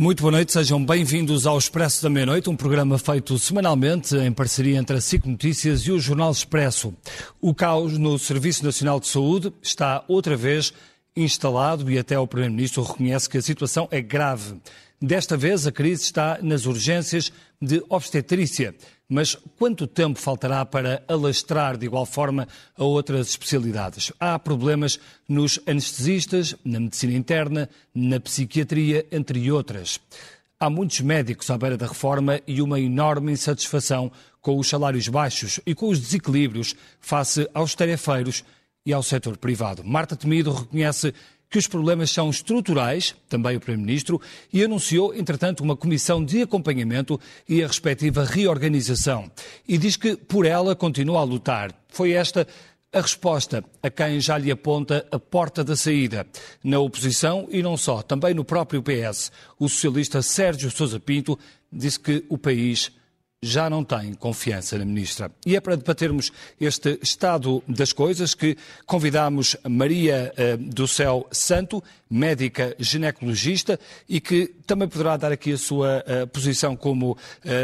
Muito boa noite, sejam bem-vindos ao Expresso da Meia-Noite, um programa feito semanalmente em parceria entre a SIC Notícias e o Jornal Expresso. O caos no Serviço Nacional de Saúde está outra vez instalado e até o Primeiro-Ministro reconhece que a situação é grave. Desta vez, a crise está nas urgências de obstetrícia. Mas quanto tempo faltará para alastrar de igual forma a outras especialidades? Há problemas nos anestesistas, na medicina interna, na psiquiatria, entre outras. Há muitos médicos à beira da reforma e uma enorme insatisfação com os salários baixos e com os desequilíbrios face aos tarefeiros e ao setor privado. Marta Temido reconhece que os problemas são estruturais, também o Primeiro-Ministro, e anunciou, entretanto, uma comissão de acompanhamento e a respectiva reorganização. E diz que por ela continua a lutar. Foi esta a resposta a quem já lhe aponta a porta da saída. Na oposição e não só, também no próprio PS. O socialista Sérgio Sousa Pinto disse que o país já não tem confiança na Ministra. E é para debatermos este estado das coisas que convidamos Maria uh, do Céu Santo, médica ginecologista, e que também poderá dar aqui a sua uh, posição como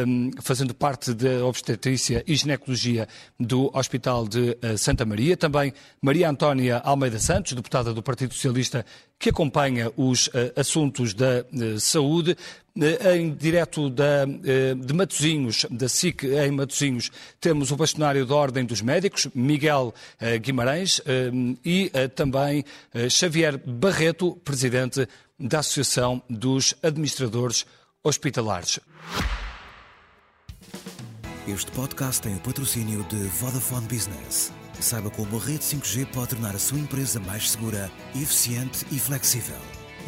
um, fazendo parte da obstetrícia e ginecologia do Hospital de uh, Santa Maria. Também Maria Antónia Almeida Santos, deputada do Partido Socialista que acompanha os uh, assuntos da saúde. Em direto da, de Matosinhos, da SIC em Matosinhos, temos o bastonário da Ordem dos Médicos, Miguel Guimarães, e também Xavier Barreto, presidente da Associação dos Administradores Hospitalares. Este podcast tem o patrocínio de Vodafone Business. Saiba como a rede 5G pode tornar a sua empresa mais segura, eficiente e flexível.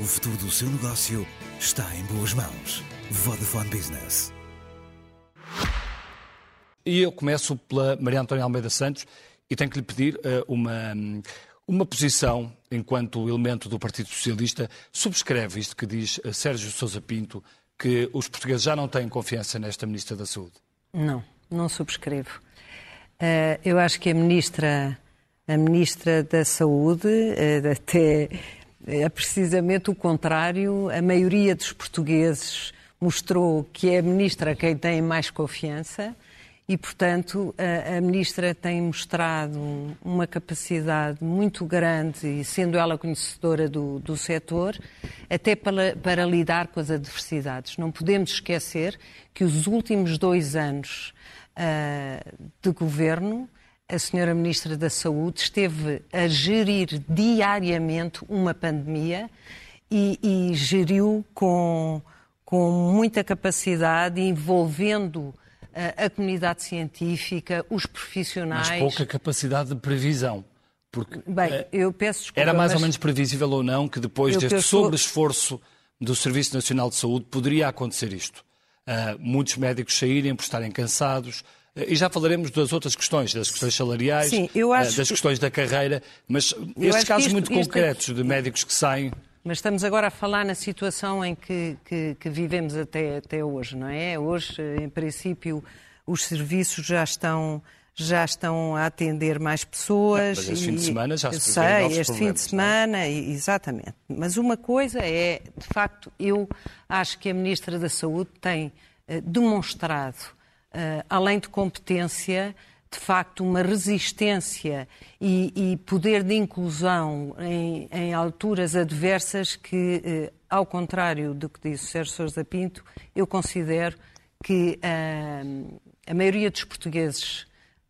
O futuro do seu negócio está em boas mãos. Vodafone Business. E eu começo pela Maria Antónia Almeida Santos e tenho que lhe pedir uh, uma, uma posição enquanto elemento do Partido Socialista. Subscreve isto que diz uh, Sérgio Sousa Pinto, que os portugueses já não têm confiança nesta Ministra da Saúde. Não, não subscrevo. Uh, eu acho que a ministra, a ministra da Saúde, uh, até é precisamente o contrário. A maioria dos portugueses mostrou que é a ministra quem tem mais confiança e, portanto, a, a, ministra tem mostrado uma capacidade muito grande, e sendo ela conhecedora do, do setor, até para, para lidar com as adversidades. Não podemos esquecer que os últimos dois anos uh, de governo, a senhora Ministra da Saúde esteve a gerir diariamente uma pandemia e, e geriu com, com muita capacidade, envolvendo a, comunidade científica, os profissionais. Mas pouca capacidade de previsão. Porque Bem, eh, eu peço desculpa, era mais mas... ou menos previsível ou não que depois eu deste penso... sobre-esforço do Serviço Nacional de Saúde poderia acontecer isto. Uh, muitos médicos saírem por estarem cansados, uh, e já falaremos das outras questões, das questões salariais, Sim, das questões da carreira, mas estes casos isto, muito isto... concretos de médicos que saem. Mas estamos agora a falar na situação em que, que, que vivemos até, até hoje, não é? Hoje, em princípio, os serviços já estão já estão a atender mais pessoas. Mas este e, fim de semana já se sei, este fim de é? semana, é? exatamente. Mas uma coisa é, de facto, eu acho que a Ministra da Saúde tem uh, demonstrado, uh, além de competência, de facto, uma resistência e, e poder de inclusão em, em alturas adversas que, uh, ao contrário do que disse o Sérgio Sousa Pinto, eu considero que a maioria dos portugueses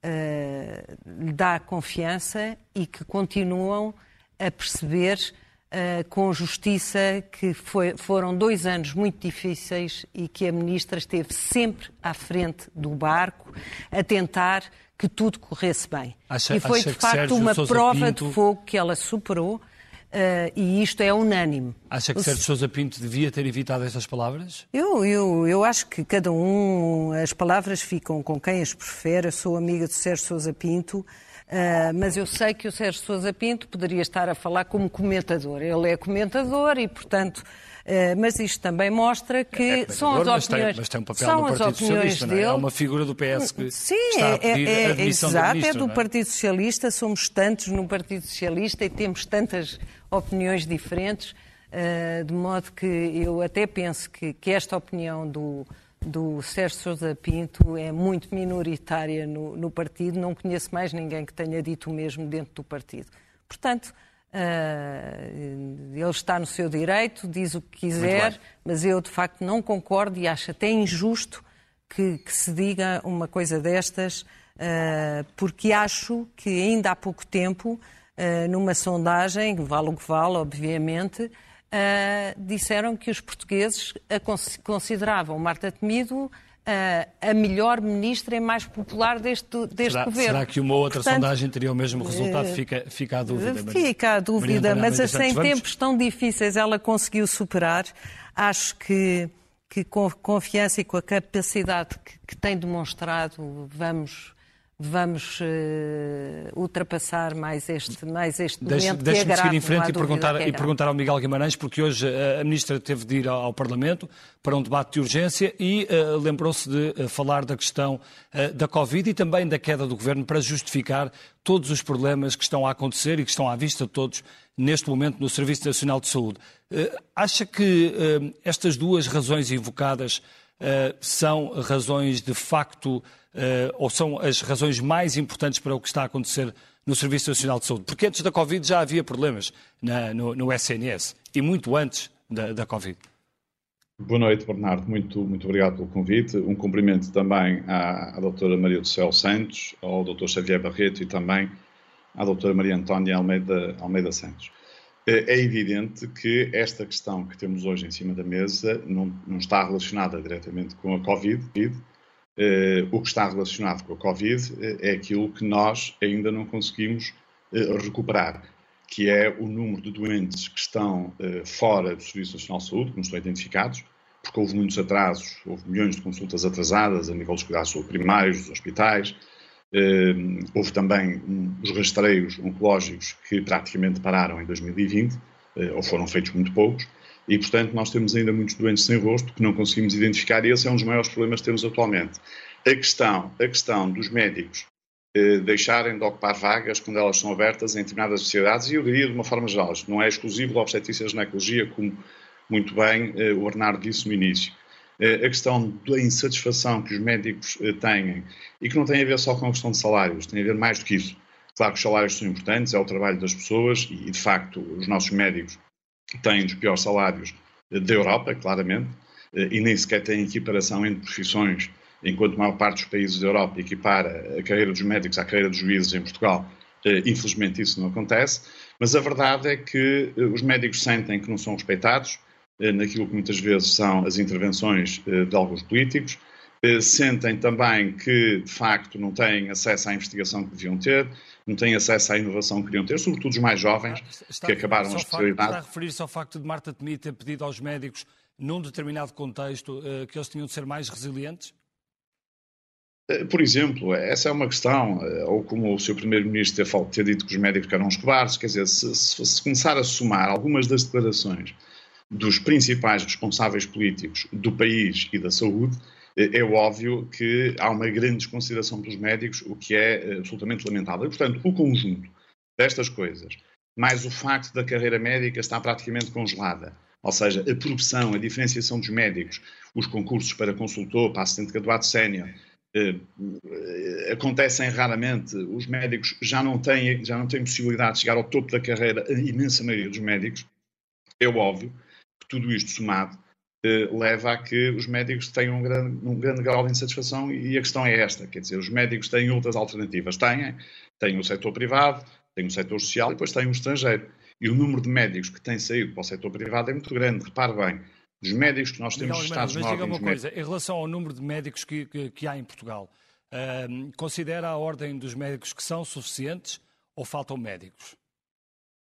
uh, lhe dá confiança e que continuam a perceber uh, com justiça que foi, foram dois anos muito difíceis e que a Ministra esteve sempre à frente do barco a tentar que tudo corresse bem. Acha, e foi, de facto, uma prova Pinto... de fogo que ela superou Uh, e isto é unânime. Acha que Sérgio Sousa Pinto devia ter evitado estas palavras? Eu, eu, eu acho que cada um, as palavras ficam com quem as prefere. Eu sou amiga de Sérgio Sousa Pinto, mas eu sei que o Sérgio Sousa Pinto poderia estar a falar como comentador. Ele é comentador e, portanto, Uh, mas isto também mostra que é, é são as opiniões, mas tem, mas tem um papel são no Partido Socialista, dele. Não é? é uma figura do PS que Sim, está a pedir é, a admissão exato, ministro, é do é? Partido Socialista, somos tantos no Partido Socialista e temos tantas opiniões diferentes. Uh, de modo que eu até penso que, que esta opinião do, do Sérgio Sousa Pinto é muito minoritária no, no, partido. Não conheço mais ninguém que tenha dito o mesmo dentro do partido. Portanto, uh, ele está no seu direito, diz o que quiser, mas eu de facto não concordo e acho até injusto que, que se diga uma coisa destas, uh, porque acho que ainda há pouco tempo, numa sondagem, vale o que vale, obviamente, uh, disseram que os portugueses consideravam Marta Temido uh, a melhor ministra e mais popular deste, deste será, governo. Será que uma outra Portanto, sondagem teria o mesmo resultado? Fica, fica a dúvida. Fica a dúvida, mas assim, em tempos tão difíceis ela conseguiu superar. Acho que, que com confiança e com a capacidade que, que tem demonstrado, vamos vamos uh, ultrapassar mais este, mais este momento Deixe, deixe que é seguir em frente e perguntar, é e perguntar ao Miguel Guimarães, porque hoje uh, a Ministra teve de ir ao, ao, Parlamento para um debate de urgência e uh, lembrou-se de falar da questão da Covid e também da queda do Governo para justificar todos os problemas que estão a acontecer e que estão à vista de todos neste momento no Serviço Nacional de Saúde. acha que estas duas razões invocadas são razões de facto uh, ou são as razões mais importantes para o que está a acontecer no Serviço Nacional de Saúde? Porque antes da Covid já havia problemas na, no, no, SNS e muito antes da, da Covid. Boa noite, Bernardo. Muito, muito obrigado pelo convite. Um cumprimento também à, à doutora Maria do Céu Santos, ao doutor Xavier Barreto e também à doutora Maria Antónia Almeida, Almeida Santos. É, é evidente que esta questão que temos hoje em cima da mesa não, não está relacionada diretamente com a Covid, o que está relacionado com a Covid uh, é aquilo que nós ainda não conseguimos uh, recuperar, que é o número de doentes que estão fora do Serviço Nacional de Saúde, que não estão identificados, porque houve muitos atrasos, houve milhões de consultas atrasadas a nível dos cuidados primários, dos hospitais, houve também os rastreios oncológicos que praticamente pararam em 2020, ou foram feitos muito poucos, e, portanto, nós temos ainda muitos doentes sem rosto que não conseguimos identificar e esse é um dos maiores problemas que temos atualmente. A questão, a questão dos médicos eh, deixarem de ocupar vagas quando elas são abertas em determinadas sociedades, e eu diria de uma forma geral, isto não é exclusivo da obstetrícia e ginecologia, como muito bem eh, o Bernardo disse no início. Eh, a questão da insatisfação que os médicos eh, têm, e que não tem a ver só com a questão de salários, tem a ver mais do que isso. Claro que os salários são importantes, é o trabalho das pessoas, e de facto os nossos médicos têm os piores salários da Europa, claramente, eh, e nem sequer têm equiparação entre profissões, enquanto a maior parte dos países da Europa equipara a carreira dos médicos à carreira dos juízes em Portugal. Eh, infelizmente isso não acontece, mas a verdade é que eh, os médicos sentem que não são respeitados naquilo que muitas vezes são as intervenções de alguns políticos, sentem também que, de facto, não têm acesso à investigação que deviam ter, não têm acesso à inovação que queriam ter, sobretudo os mais jovens está que acabaram a especialidade. Está a referir-se ao facto de Marta Temido ter pedido aos médicos, num determinado contexto, eh, que eles tinham de ser mais resilientes? Eh, por exemplo, essa é uma questão, eh, ou como o seu Primeiro-Ministro ter, ter, dito que os médicos eram os cobardes, quer dizer, se, se, se começar a somar algumas das declarações dos principais responsáveis políticos do país e da saúde, é óbvio que há uma grande desconsideração pelos médicos, o que é eh, absolutamente lamentável. E, portanto, o conjunto destas coisas, mais o facto da carreira médica estar praticamente congelada, ou seja, a produção, a diferenciação dos médicos, os concursos para consultor, para assistente graduado sénior, eh, eh, acontecem raramente. Os médicos já não, têm, já não têm possibilidade de chegar ao topo da carreira, a imensa maioria dos médicos. É óbvio que tudo isto somado leva a que os médicos tenham um grande, um grande grau de insatisfação e a questão é esta, quer dizer, os médicos têm outras alternativas, têm, têm o setor privado, têm o setor social e depois têm o estrangeiro. E o número de médicos que têm saído para o setor privado é muito grande, repare bem, dos médicos que nós temos Miguel, estados mas diga uma coisa, médicos... em relação ao número de médicos que, que, que há em Portugal, uh, considera a ordem dos médicos que são suficientes ou faltam médicos?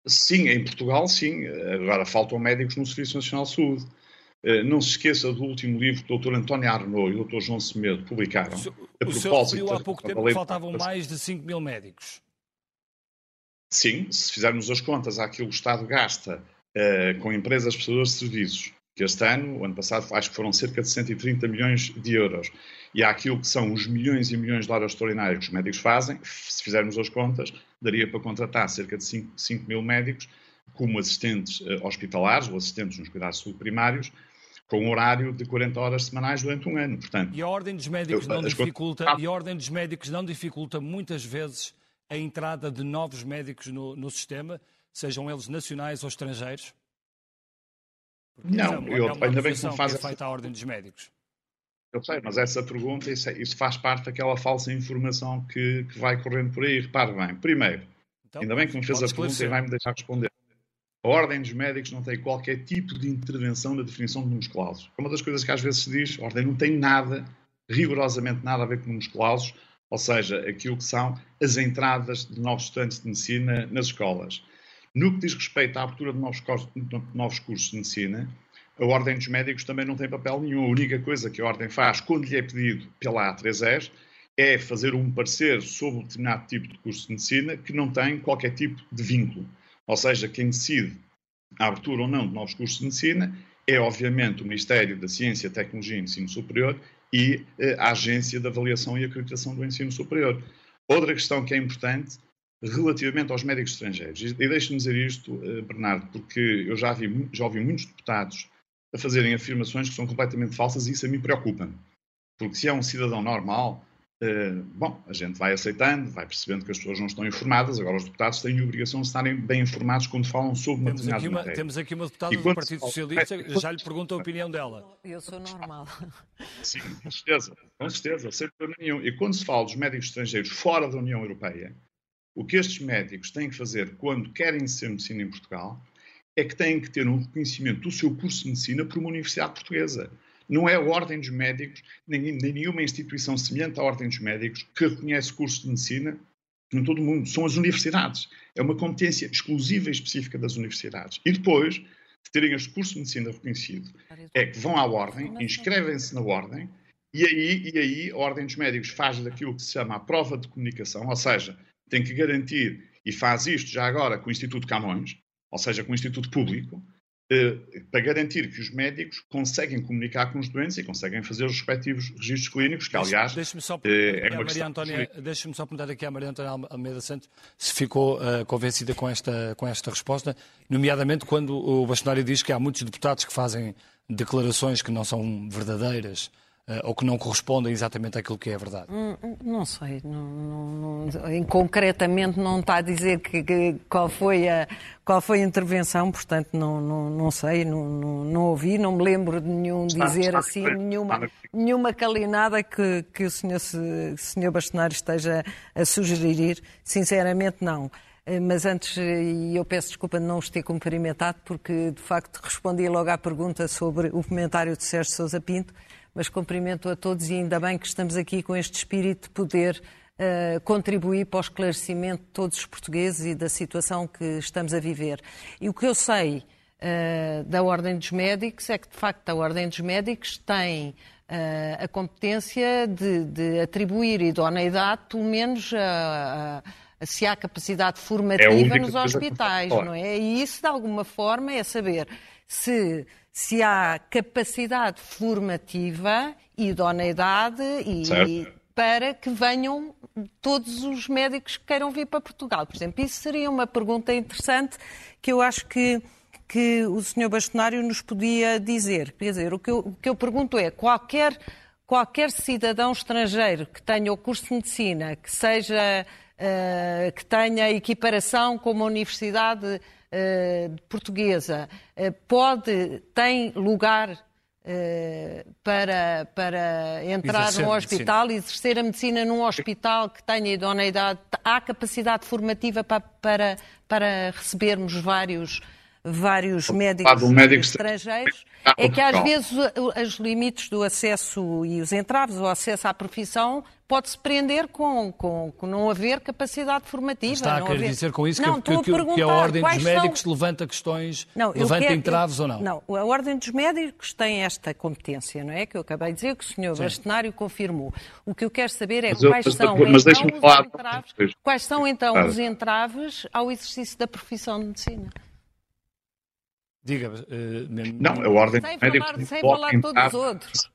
Sim, em Portugal sim. Agora faltam médicos no Serviço Nacional de Saúde. Eh, não se esqueça do último livro que o Dr. António Arnaud e o Dr. João Semedo publicaram. O, a o senhor há pouco tempo que faltavam mais de 5 mil médicos. Sim, se fizermos as contas àquilo que o Estado gasta uh, com empresas prestadoras de serviços, que este ano, o ano passado, acho que foram cerca de 130 milhões de euros, e àquilo que são os milhões e milhões de horas extraordinárias que os médicos fazem, se fizermos as contas, daria para contratar cerca de 5, 5 mil médicos como assistentes uh, hospitalares ou assistentes nos cuidados de saúde primários, com um horário de 40 horas semanais durante um ano. Portanto, e a ordem dos médicos não dificulta, e a ordem dos médicos não dificulta muitas vezes a entrada de novos médicos no, no sistema, sejam eles nacionais ou estrangeiros? Porque não, é eu, é ainda bem que me faz que é feita a ordem dos médicos. Eu sei, mas essa pergunta, isso, é, isso faz parte daquela falsa informação que, que, vai correndo por aí. Repare bem, primeiro, então, ainda bem que me fez a pergunta e vai-me deixar responder. A Ordem dos Médicos não tem qualquer tipo de intervenção na definição de números clausos. É uma das coisas que às vezes se diz, a Ordem não tem nada, rigorosamente nada a ver com números clausos, ou seja, aquilo que são as entradas de novos estudantes de medicina nas escolas. No que diz respeito à abertura de novos, cursos, novos cursos de medicina, a Ordem dos Médicos também não tem papel nenhum. A única coisa que a Ordem faz quando lhe é pedido pela A3S é fazer um parecer sobre um determinado tipo de curso de medicina que não tem qualquer tipo de vínculo. Ou seja, quem decide a abertura ou não de novos cursos de medicina é, obviamente, o Ministério da Ciência, Tecnologia e Ensino Superior e eh, a Agência de Avaliação e Acreditação do Ensino Superior. Outra questão que é importante relativamente aos médicos estrangeiros, e deixe-me dizer isto, eh, Bernardo, porque eu já, vi, já ouvi muitos deputados a fazerem afirmações que são completamente falsas e isso a mim preocupa-me. Porque se é um cidadão normal, bom, a gente vai aceitando, vai percebendo que as pessoas não estão informadas, agora os deputados têm a obrigação de estarem bem informados quando falam sobre temos uma, Temos aqui uma deputada do Partido Socialista, é, já lhe pergunto a opinião dela. Eu sou normal. Sim, com certeza, com certeza, sem problema nenhum. E quando se fala dos médicos estrangeiros fora da União Europeia, o que estes médicos têm que fazer quando querem ser medicina em Portugal é que têm que ter um reconhecimento do seu curso de medicina por uma universidade portuguesa. Não é a Ordem dos Médicos, nem, nem nenhuma instituição semelhante à Ordem dos Médicos que reconhece cursos de medicina em todo o mundo. São as universidades. É uma competência exclusiva e específica das universidades. E depois de terem este curso de medicina reconhecido, é que vão à Ordem, inscrevem-se na Ordem, e aí, e aí a Ordem dos Médicos faz daquilo que se chama a prova de comunicação, ou seja, tem que garantir, e faz isto já agora com o Instituto Camões, ou seja, com o Instituto Público, para garantir que os médicos conseguem comunicar com os doentes e conseguem fazer os respectivos registros clínicos, que aliás deixe-me só, eh, é uma Maria Antónia, deixe-me só perguntar aqui à Maria Antónia Almeida Santos se ficou uh, convencida com esta, com esta resposta, nomeadamente quando o bastonário diz que há muitos deputados que fazem declarações que não são verdadeiras ou que não correspondem exatamente àquilo que é a verdade? Hum, hum, não sei, não, não, não, concretamente não está a dizer que, que, qual, foi a, qual foi a intervenção, portanto não, não, não sei, não, não, não ouvi, não me lembro de nenhum está, dizer está, assim, está, nenhuma, nenhuma calinada que, que o senhor, se, senhor Bastonário esteja a sugerir, sinceramente não. Eh, mas antes, e eu peço desculpa de não os ter cumprimentado, porque de facto respondi logo à pergunta sobre o comentário de Sérgio Sousa Pinto, mas cumprimento a todos e ainda bem que estamos aqui com este espírito de poder uh, contribuir para o esclarecimento de todos os portugueses e da situação que estamos a viver. E o que eu sei uh, da Ordem dos Médicos é que, de facto, a Ordem dos Médicos tem uh, a competência de, de, atribuir idoneidade, pelo menos a, a se há capacidade formativa é nos hospitais, não é? E isso, de alguma forma, é saber se se há capacidade formativa, idoneidade e, para que venham todos os médicos que queiram vir para Portugal. Por exemplo, isso seria uma pergunta interessante que eu acho que, que o Sr. Bastonário nos podia dizer. Quer dizer, o que eu, o que eu pergunto é, qualquer, qualquer cidadão estrangeiro que tenha o curso de medicina, que seja, uh, que tenha equiparação com uma universidade portuguesa uh, pode, tem lugar uh, para, para entrar exercer num hospital e exercer a medicina num hospital que tenha idoneidade, há capacidade formativa para, para, para recebermos vários vários médicos estrangeiros, é que às vezes os limites do acesso e os entraves, o acesso à profissão, pode-se prender com, com, com, não haver capacidade formativa. Está a querer haver... dizer com isso não, que, que, que, a Ordem dos Médicos são... levanta questões, não, levanta quero... entraves ou não? Não, a Ordem dos Médicos tem esta competência, não é? Que eu acabei de dizer, que o Sr. Bastonário confirmou. O que eu quero saber é mas quais, eu, são, mas, então, os falar... entraves, quais são então claro. os entraves ao exercício da profissão de medicina. Diga. Uh, não, a ordem sem médicos falar, sem falar de todos os outros.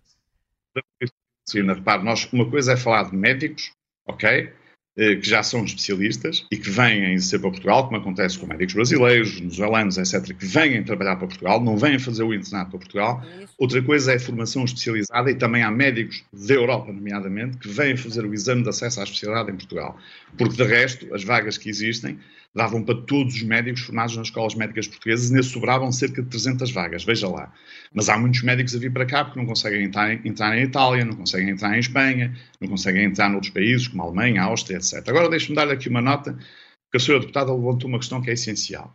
Repare, nós, uma coisa é falar de médicos, ok? que já são especialistas e que vêm ser para Portugal, como acontece com médicos brasileiros, venezuelanos, etc., que vêm trabalhar para Portugal, não vêm fazer o internato para Portugal. Outra coisa é a formação especializada e também há médicos da Europa, nomeadamente, que vêm fazer o exame de acesso à especialidade em Portugal. Porque, de resto, as vagas que existem davam para todos os médicos formados nas escolas médicas portuguesas e nesse sobravam cerca de 300 vagas, veja lá. Mas há muitos médicos a vir para cá porque não conseguem entrar, entrar em Itália, não conseguem entrar em Espanha, não conseguem entrar noutros países como a Alemanha, a Áustria, etc. Agora deixe-me dar aqui uma nota, porque a senhora deputada levantou uma questão que é essencial.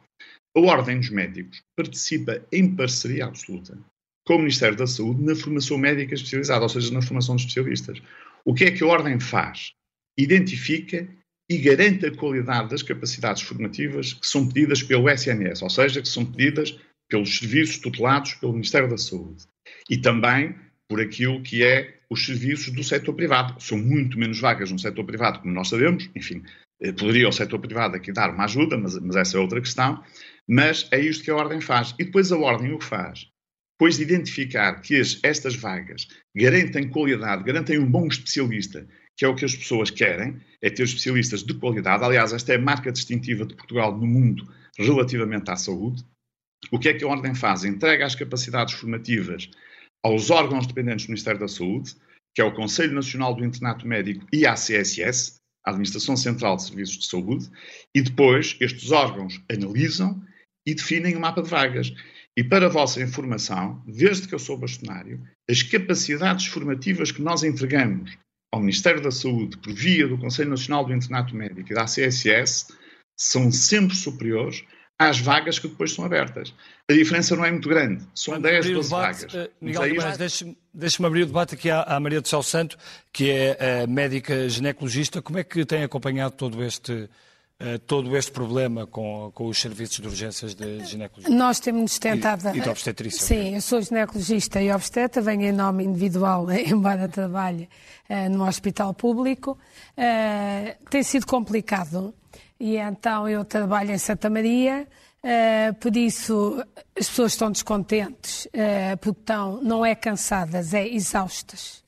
A Ordem dos Médicos participa em parceria absoluta com o Ministério da Saúde na formação médica especializada, ou seja, na formação de especialistas. O que é que a Ordem faz? Identifica e garante a qualidade das capacidades formativas que são pedidas pelo SNS, ou seja, que são pedidas pelos serviços tutelados pelo Ministério da Saúde. E também por aquilo que é os serviços do setor privado. São muito menos vagas no setor privado, como nós sabemos. Enfim, eh, poderia o setor privado aqui dar uma ajuda, mas, mas essa é outra questão. Mas é isto que a Ordem faz. E depois a Ordem o que faz? Depois de identificar que as, estas vagas garantem qualidade, garantem um bom especialista que é o que as pessoas querem, é ter especialistas de qualidade. Aliás, esta é a marca distintiva de Portugal no mundo relativamente à saúde. O que é que a Ordem faz? Entrega as capacidades formativas aos órgãos dependentes do Ministério da Saúde, que é o Conselho Nacional do Internato Médico e a CSS, a Administração Central de Serviços de Saúde, e depois estes órgãos analisam e definem o um mapa de vagas. E para a vossa informação, desde que eu sou bastonário, as capacidades formativas que nós entregamos ao Ministério da Saúde por via do Conselho Nacional do Internato Médico e da CSS são sempre superiores às vagas que depois são abertas. A diferença não é muito grande, são 10, 12 vagas. Uh, Miguel Guimarães, deixe-me deixe abrir o debate aqui à, à, Maria do Céu Santo, que é médica ginecologista. Como é que tem acompanhado todo este, uh, todo este problema com, com os serviços de urgências de ginecologia? Nós temos tentado... E, e de obstetrícia. Sim, eu sou ginecologista e obstetra, venho em nome individual, embora trabalhe uh, no hospital público. Uh, tem sido complicado e então eu trabalho em Santa Maria. Uh, por isso as pessoas estão descontentes, uh, porque estão, não é cansadas, é exaustas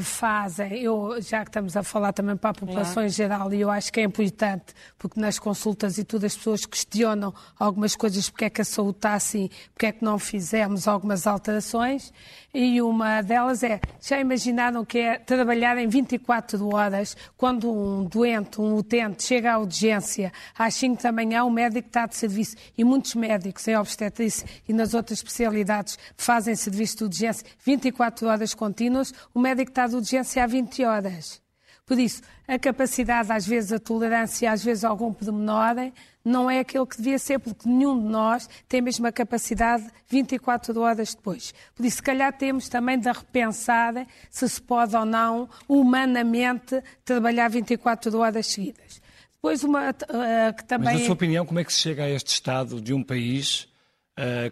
fazem, eu, já que estamos a falar também para a população claro. em geral, e eu acho que é importante, porque nas consultas e tudo as pessoas questionam algumas coisas, porque é que a saúde está assim, porque é que não fizemos algumas alterações, e uma delas é, já imaginaram que é trabalhar em 24 horas, quando um doente, um utente, chega à urgência às 5 da manhã, o médico está de serviço, e muitos médicos em obstetrícia e nas outras especialidades fazem serviço de urgência 24 horas contínuas, o médico está de urgência há 20 horas. Por isso, a capacidade, às vezes a tolerância, às vezes algum pormenor, não é aquele que devia ser, porque nenhum de nós tem a mesma capacidade 24 horas depois. Por isso, se calhar temos também de repensar se se pode ou não, humanamente, trabalhar 24 horas seguidas. Depois, uma uh, que também. Mas, na sua opinião, como é que se chega a este estado de um país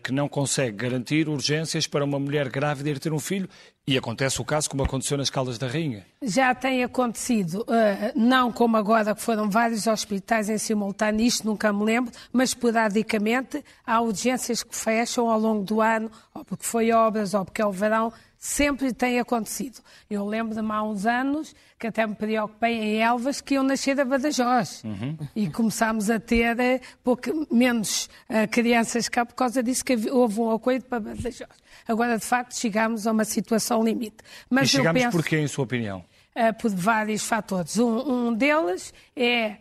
que não consegue garantir urgências para uma mulher grávida ir ter um filho. E acontece o caso como aconteceu nas Caldas da Rainha. Já tem acontecido, uh, não como agora, que foram vários hospitais em simultâneo, isto nunca me lembro, mas esporadicamente há urgências que fecham ao longo do ano, ou porque foi obras, ou porque é o verão, sempre tem acontecido. Eu lembro-me há uns anos que até me preocupei em Elvas que iam nascer a Badajoz. Uhum. E começámos a ter uh, pouco, menos uh, crianças cá por causa disso que houve um acordo para Badajoz. Agora, de facto, chegámos a uma situação limite. Mas e chegámos penso, porquê, em sua opinião? Uh, por vários fatores. Um, um deles é,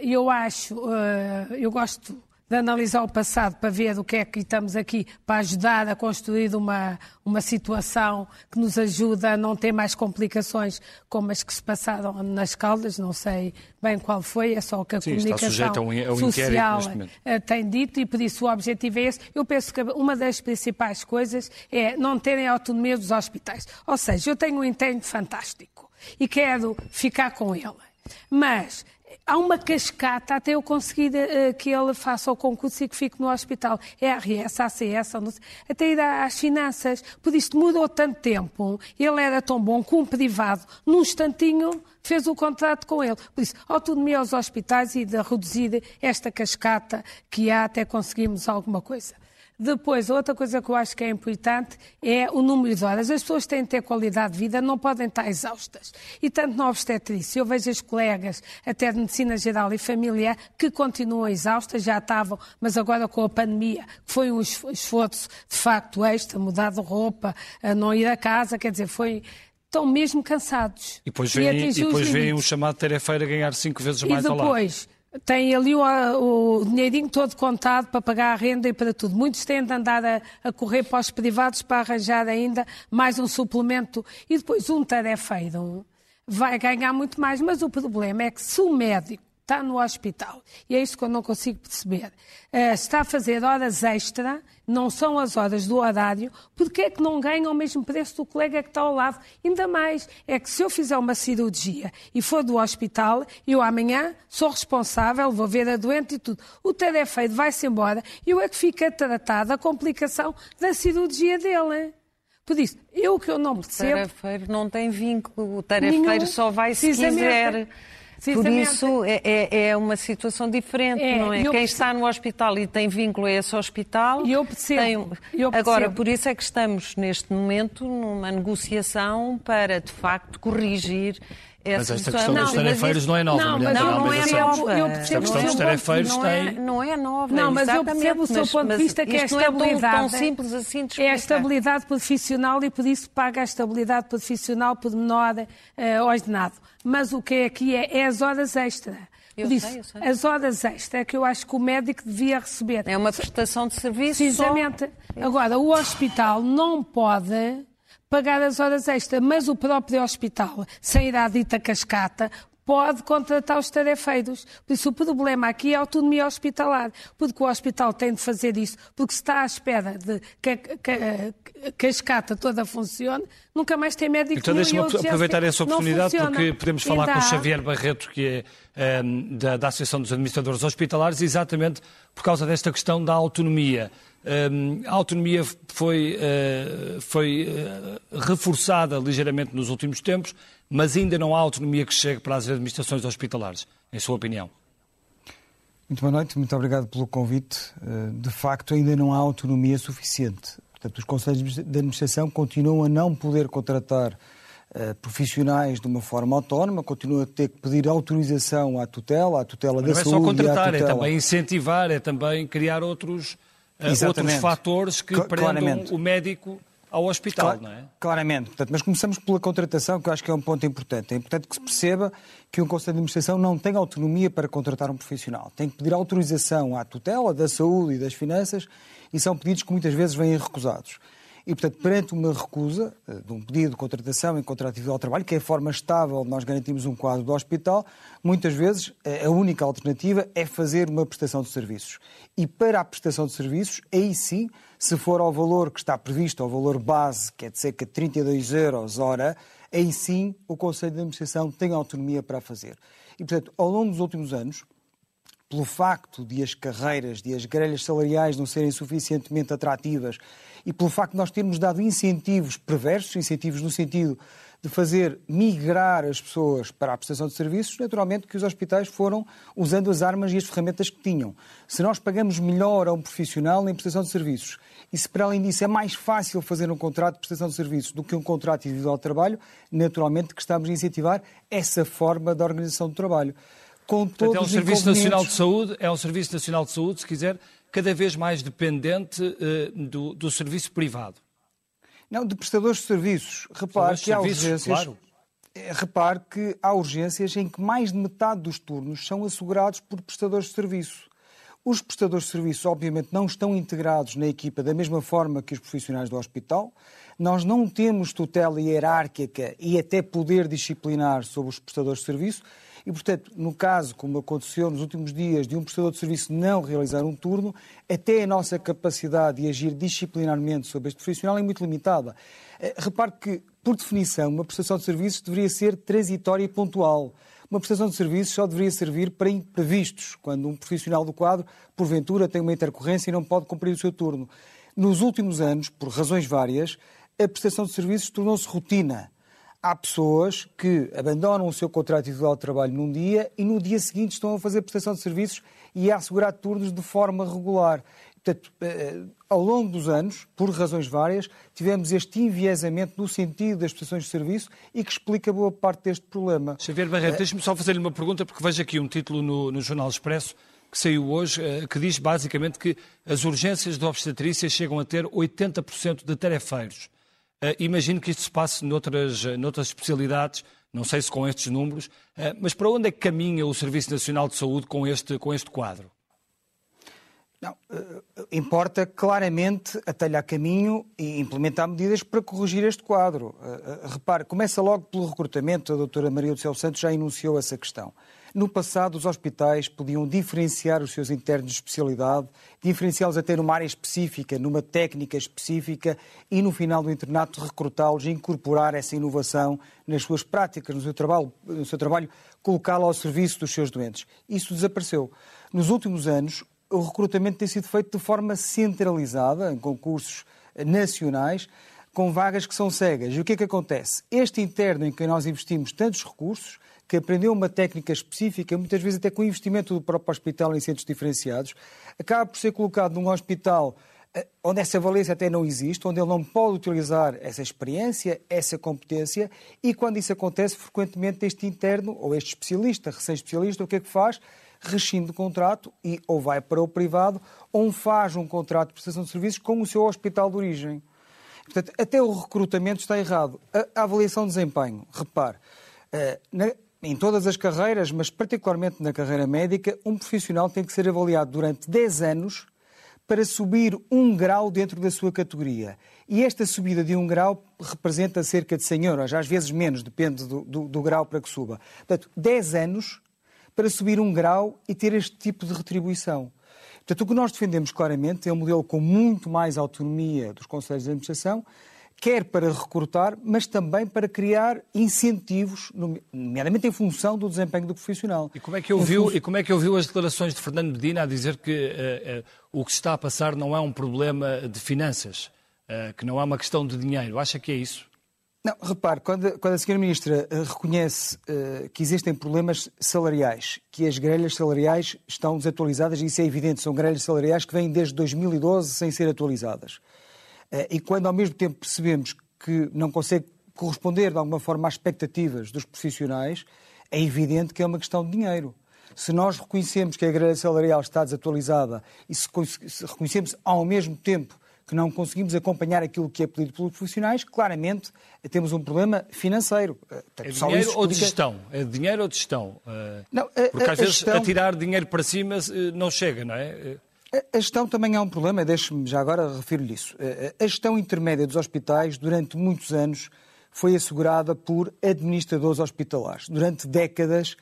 eu acho, eu gosto de analisar o passado para ver o que é que estamos aqui para ajudar a construir uma, uma situação que nos ajuda a não ter mais complicações como as que se passaram nas Caldas, não sei bem qual foi, é só o que a Sim, comunicação um, um social eh, tem dito e por isso o objetivo é esse. Eu penso que uma das principais coisas é não terem autonomia dos hospitais. Ou seja, eu tenho um interno fantástico e quero ficar com ele. Mas há uma cascata até eu conseguir uh, que ele faça o concurso e que fique no hospital. É RS, ACS, até ir às finanças. Por isto mudou tanto tempo. Ele era tão bom que um privado, num instantinho, fez o contrato com ele. Por isso, autonomia aos hospitais e de reduzir esta cascata que há até conseguirmos alguma coisa. Depois, outra coisa que eu acho que é importante é o número de horas. As pessoas têm de ter qualidade de vida, não podem estar exaustas. E tanto na obstetrícia, eu vejo as colegas até de medicina geral e familiar que continuam exaustas, já estavam, mas agora com a pandemia, que foi um esforço de facto extra, mudar de roupa, não ir a casa, quer dizer, foi estão mesmo cansados. E depois vem, e depois vem o chamado terefeira ganhar cinco vezes mais ao lado. Tem ali o, o, dinheirinho todo contado para pagar a renda e para tudo. Muitos têm de andar a, a, correr para os privados para arranjar ainda mais um suplemento. E depois um tarefeiro vai ganhar muito mais. Mas o problema é que se o médico está no hospital, e é isto que eu não consigo perceber, uh, está a fazer horas extra, não são as horas do horário, porque é que não ganha o mesmo preço do colega que está ao lado? Ainda mais, é que se eu fizer uma cirurgia e for do hospital, eu amanhã sou responsável, vou ver a doente e tudo. O tarefeiro vai-se embora e eu é que fico a tratar da complicação da cirurgia dele. Por isso, eu que eu não percebo... O tarefeiro não tem vínculo, o tarefeiro só vai se quiser... Por isso é, é, é, uma situação diferente, é, não é? Quem está no hospital e tem vínculo a esse hospital. Eu percebo. Tem... Eu percebo. Agora, por isso é que estamos neste momento numa negociação para, de facto, corrigir mas esta questão não, dos tarefeiros não é nova, não, mas não, não é nova. Eu percebo a questão dos tarefeiros não tem... É, não é nova, Não, mas eu percebo o seu ponto de vista que é a estabilidade. Não é tão, tão simples assim de É a estabilidade profissional e por isso paga a estabilidade profissional por menor uh, ordenado. Mas o que é aqui é, é as horas extra. Eu isso, sei, eu sei. as horas extra é que eu acho que o médico devia receber. É uma prestação de serviço. Precisamente. Só... Agora, o hospital não pode pagar as horas extras, mas o próprio hospital, sem ir à dita cascata, pode contratar os tarefeiros. Por isso, o problema aqui é a autonomia hospitalar, porque o hospital tem de fazer isso, porque se está à espera de que, a cascata toda funcione, nunca mais tem médico Então, deixe-me aproveitar essa oportunidade, porque podemos falar com o Xavier Barreto, que é um, da, da Associação dos Administradores Hospitalares, exatamente por causa desta questão da autonomia. A autonomia foi, eh, foi eh, reforçada ligeiramente nos últimos tempos, mas ainda não há autonomia que chegue para as administrações hospitalares, em sua opinião. Muito boa noite, muito obrigado pelo convite. Eh, de facto, ainda não há autonomia suficiente. Portanto, os conselhos de administração continuam a não poder contratar profissionais de uma forma autónoma, continuam a ter que pedir autorização à tutela, à tutela Mas da saúde. Não é só contratar, é também incentivar, é também criar outros Exatamente. outros fatores que prendam o médico ao hospital, Clar, não é? Claramente. Portanto, mas começamos pela contratação, que eu acho que é um ponto importante. É importante que se perceba que um Conselho de Administração não tem autonomia para contratar um profissional. Tem que pedir autorização à tutela da saúde e das finanças e são pedidos que muitas vezes vêm recusados. E, portanto, perante uma recusa eh, de um pedido de contratação em contrato ao trabalho, que é a forma estável de nós garantirmos um quadro do hospital, muitas vezes eh, a única alternativa é fazer uma prestação de serviços. E para a prestação de serviços, aí sim, se for ao valor que está previsto, ao valor base, que é de cerca de 32 euros hora, aí sim o Conselho de Administração tem autonomia para fazer. E, portanto, ao longo dos últimos anos, pelo facto de as carreiras, de as grelhas salariais não serem suficientemente atrativas e pelo facto de nós termos dado incentivos perversos, incentivos no sentido de fazer migrar as pessoas para a prestação de serviços, naturalmente que os hospitais foram usando as armas e as ferramentas que tinham. Se nós pagamos melhor a um profissional em prestação de serviços e se para além disso é mais fácil fazer um contrato de prestação de serviços do que um contrato individual de trabalho, naturalmente que estamos a incentivar essa forma de organização do trabalho. Com Portanto, é um Serviço Nacional de Saúde, é um Serviço Nacional de Saúde, se quiser, cada vez mais dependente uh, do, do, serviço privado. Não, de prestadores de serviços. Repare que há urgências. Claro. Eh, repare que há urgências em que mais de metade dos turnos são assegurados por prestadores de serviço. Os prestadores de serviço, obviamente, não estão integrados na equipa da mesma forma que os profissionais do hospital. Nós não temos tutela hierárquica e até poder disciplinar sobre os prestadores de serviço. E, portanto, no caso, como aconteceu nos últimos dias, de um prestador de serviço não realizar um turno, até a nossa capacidade de agir disciplinarmente sobre este profissional é muito limitada. Eh, repare que, por definição, uma prestação de serviços deveria ser transitória e pontual. Uma prestação de serviços só deveria servir para imprevistos, quando um profissional do quadro, porventura, tem uma intercorrência e não pode cumprir o seu turno. Nos últimos anos, por razões várias, a prestação de serviços tornou-se rotina Há pessoas que abandonam o seu contrato individual de trabalho num dia e no dia seguinte estão a fazer prestação de serviços e a assegurar turnos de forma regular. Portanto, eh, ao longo dos anos, por razões várias, tivemos este enviesamento no sentido das prestações de serviço e que explica boa parte deste problema. Xavier Barreto, deixe-me só fazer-lhe uma pergunta, porque vejo aqui um título no, no Jornal Expresso que saiu hoje, eh, que diz basicamente que as urgências de obstetrícia chegam a ter 80% de tarefeiros. Eh, imagino que isto se passe noutras, noutras especialidades, não sei se com estes números, mas para onde é que caminha o Serviço Nacional de Saúde com este, com este quadro? Não, importa claramente atalhar caminho e implementar medidas para corrigir este quadro. Repare, começa logo pelo recrutamento, a doutora Maria do Céu Santos já enunciou essa questão. No passado, os hospitais podiam diferenciar os seus internos de especialidade, diferenciá-los até numa área específica, numa técnica específica e, no final do internato, recrutá-los e incorporar essa inovação nas suas práticas, no seu trabalho, no seu trabalho colocá-la ao serviço dos seus doentes. Isso desapareceu. Nos últimos anos, o recrutamento tem sido feito de forma centralizada, em concursos nacionais, com vagas que são cegas. E o que é que acontece? Este interno em que nós investimos tantos recursos, que aprendeu uma técnica específica, muitas vezes até com investimento do próprio hospital em centros diferenciados, acaba por ser colocado num hospital eh, onde essa valência até não existe, onde ele não pode utilizar essa experiência, essa competência, e quando isso acontece, frequentemente este interno, ou este especialista, recém-especialista, o que é que faz? rescinde o contrato e ou vai para o privado ou faz um contrato de prestação de serviços com o seu hospital de origem. Portanto, até o recrutamento está errado. A, avaliação de desempenho, repare, eh, em todas as carreiras, mas particularmente na carreira médica, um profissional tem que ser avaliado durante 10 anos para subir um grau dentro da sua categoria. E esta subida de um grau representa cerca de 100 euros, às vezes menos, depende do, do, do grau para que suba. Portanto, 10 anos para subir um grau e ter este tipo de retribuição. Portanto, o que nós defendemos claramente é um modelo com muito mais autonomia dos conselhos de administração, quer para recrutar, mas também para criar incentivos, nomeadamente em função do desempenho do profissional. E como é que ouviu, e como é que ouviu as declarações de Fernando Medina a dizer que uh, uh, o que se está a passar não é um problema de finanças, uh, que não é uma questão de dinheiro? Acha que é isso? Não, repare, quando, quando a Sra. Ministra reconhece que existem problemas salariais, que as grelhas salariais estão desatualizadas, e isso é evidente, são grelhas salariais que vêm desde 2012 sem ser atualizadas. Uh, e quando ao mesmo tempo percebemos que não consegue corresponder de alguma forma às expectativas dos profissionais, é evidente que é uma questão de dinheiro. Se nós reconhecemos que a grelha salarial está desatualizada e se, reconhecemos ao mesmo tempo que não conseguimos acompanhar aquilo que é pedido pelos profissionais, claramente temos um problema financeiro. Eh, é dinheiro explica... ou de gestão? É dinheiro ou de gestão? Eh, não, a, Porque às vezes gestão... atirar dinheiro para cima eh, não chega, não é? A gestão também é um problema, deixe-me já agora refiro-lhe isso. A gestão intermédia dos hospitais, durante muitos anos, foi assegurada por administradores hospitalares. Durante décadas,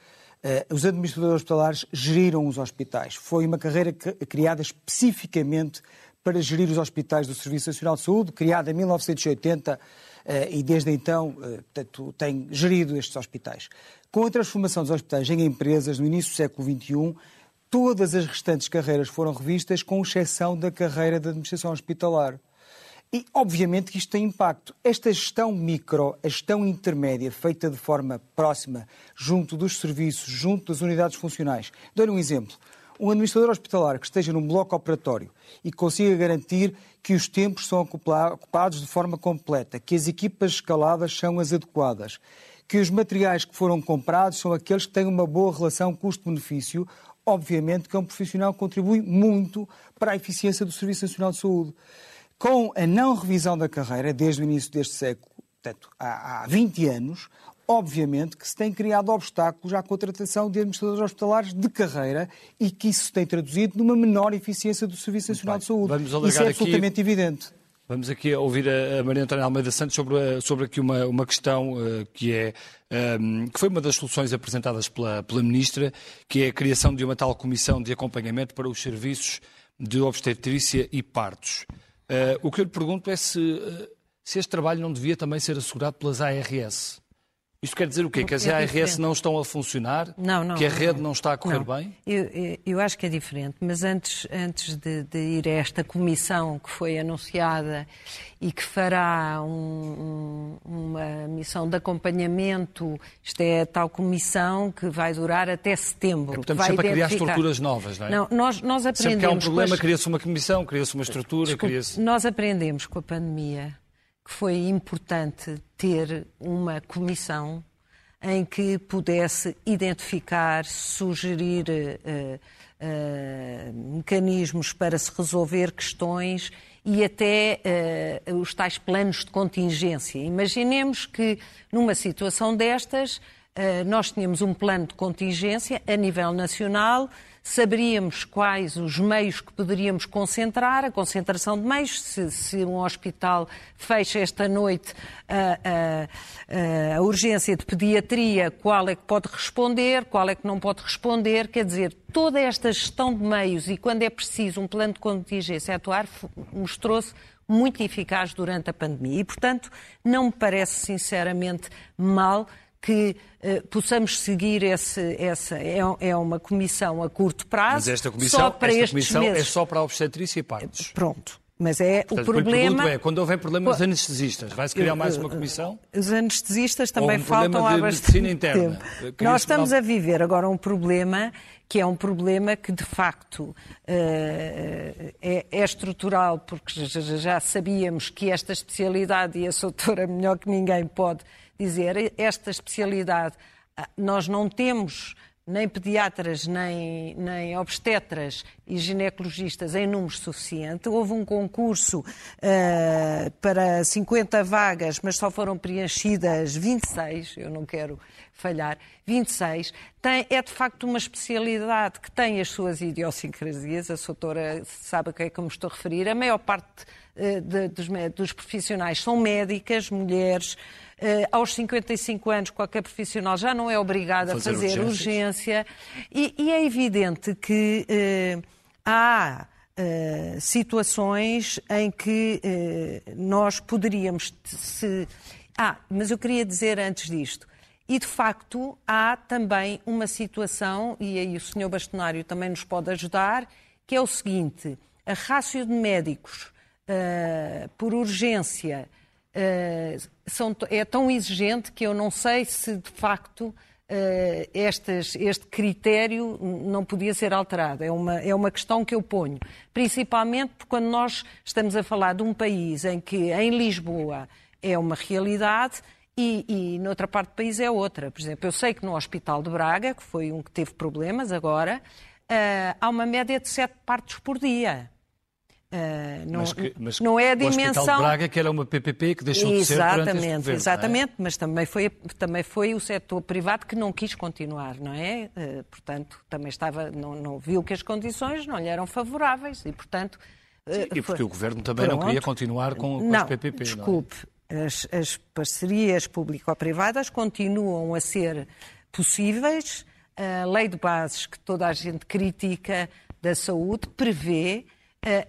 os administradores hospitalares geriram os hospitais. Foi uma carreira criada especificamente para gerir os hospitais do Serviço Nacional de Saúde, criada em 1980 eh, e desde então eh, portanto, tem gerido estes hospitais. Com a transformação dos hospitais em empresas no início do século XXI, todas as restantes carreiras foram revistas, com exceção da carreira de administração hospitalar. E, obviamente, que isto tem impacto. Esta gestão micro, a gestão intermédia, feita de forma próxima, junto dos serviços, junto das unidades funcionais. Dou-lhe um exemplo um administrador hospitalar que esteja num bloco operatório e consiga garantir que os tempos são ocupados de forma completa, que as equipas escaladas são as adequadas, que os materiais que foram comprados são aqueles que têm uma boa relação custo-benefício, obviamente que é um profissional que contribui muito para a eficiência do Serviço Nacional de Saúde. Com a não revisão da carreira, desde o início deste século, portanto, há, há 20 anos, obviamente que se tem criado obstáculos à contratação de administradores hospitalares de carreira e que isso se tem traduzido numa menor eficiência do Serviço Nacional de Saúde. Vamos isso é absolutamente aqui... evidente. Vamos aqui ouvir a Maria Antónia Almeida Santos sobre, sobre aqui uma, uma questão uh, que é um, ehm, que foi uma das soluções apresentadas pela, pela Ministra, que é a criação de uma tal comissão de acompanhamento para os serviços de obstetrícia e partos. Uh, o que eu lhe pergunto é se, uh, se este trabalho não devia também ser assegurado pelas ARS. Isto quer dizer o quê? Que as É ARS diferente. não estão a funcionar? Não, não. Que a rede não. está a correr Não. bem? Eu, eu- acho que é diferente, mas antes, antes de, de ir a esta comissão que foi anunciada e que fará um- um- uma missão de acompanhamento, isto é a tal comissão que vai durar até setembro. É, portanto, vai sempre a criar estruturas novas, não é? Não, nós, nós Sempre aprendemos. que há um problema, as- cria-se uma comissão, cria-se uma estrutura, cria-se... Nós aprendemos com a pandemia que foi importante ter uma comissão em que pudesse identificar, sugerir eh, eh, mecanismos para se resolver questões e até eh, os tais planos de contingência. Imaginemos que numa situação destas nós tínhamos um plano de contingência a nível nacional, saberíamos quais os meios que poderíamos concentrar, a concentração de meios, se, se um hospital fecha esta noite a, a- a urgência de pediatria, qual é que pode responder, qual é que não pode responder, quer dizer, toda esta gestão de meios e quando é preciso um plano de contingência atuar, mostrou-se muito eficaz durante a pandemia. E, portanto, não me parece sinceramente mal que eh, possamos seguir esse, essa. É, é uma comissão a curto prazo. Mas esta comissão, só para esta comissão é meses. só para a obstetrícia e partos. Pronto. Mas é Portanto, o o problema. pergunto é, quando houver problemas Pô, anestesistas, vai-se criar mais uma eu- comissão? Os anestesistas também um faltam há bastante interna. tempo. Nós estamos a viver agora um problema que é um problema que, de facto, eh, é, é estrutural, porque já sabíamos que esta especialidade, e a doutora melhor que ninguém pode dizer, esta especialidade, ah, nós não temos nem pediatras, nem, nem obstetras e ginecologistas em número suficiente. Houve um concurso eh, para 50 vagas, mas só foram preenchidas 26, eu não quero falhar, 26. Tem, é de facto uma especialidade que tem as suas idiosincrasias, a doutora sabe a que é que me estou a referir. A maior parte eh, de- dos, dos profissionais são médicas, mulheres. Eh, aos 55 anos, qualquer profissional já não é obrigado a Fazer fazer urgências. urgência. E, e é evidente que eh, há eh, situações em que eh, nós poderíamos se. Ah, mas eu queria dizer antes disto. E de facto há também uma situação, e aí o Sr. Bastonário também nos pode ajudar, que é o seguinte: a rácio de médicos eh, por urgência são t- é tão exigente que eu não sei se de facto eh, estas- este critério não podia ser alterado. É uma, é uma questão que eu ponho. Principalmente porque quando nós estamos a falar de um país em que em Lisboa é uma realidade e, e noutra parte do país é outra. Por exemplo, eu sei que no Hospital de Braga, que foi um que teve problemas agora, eh, há uma média de sete partos por dia. Eh, não, Mas que- mas não é a O Hospital dimensão. de Braga, que era uma PPP que deixou de ser Exatamente, governo. é? exatamente, mas também foi, também foi o setor privado que não quis continuar, não é? Eh, portanto, também estava, não, não viu que as condições não lhe eram favoráveis e, portanto. eh, E porque foi- o governo também não queria Pronto. continuar com, com não, as PPP. não é? Desculpe, as, as parcerias público-privadas continuam a ser possíveis. A lei de bases que toda a gente critica da saúde prevê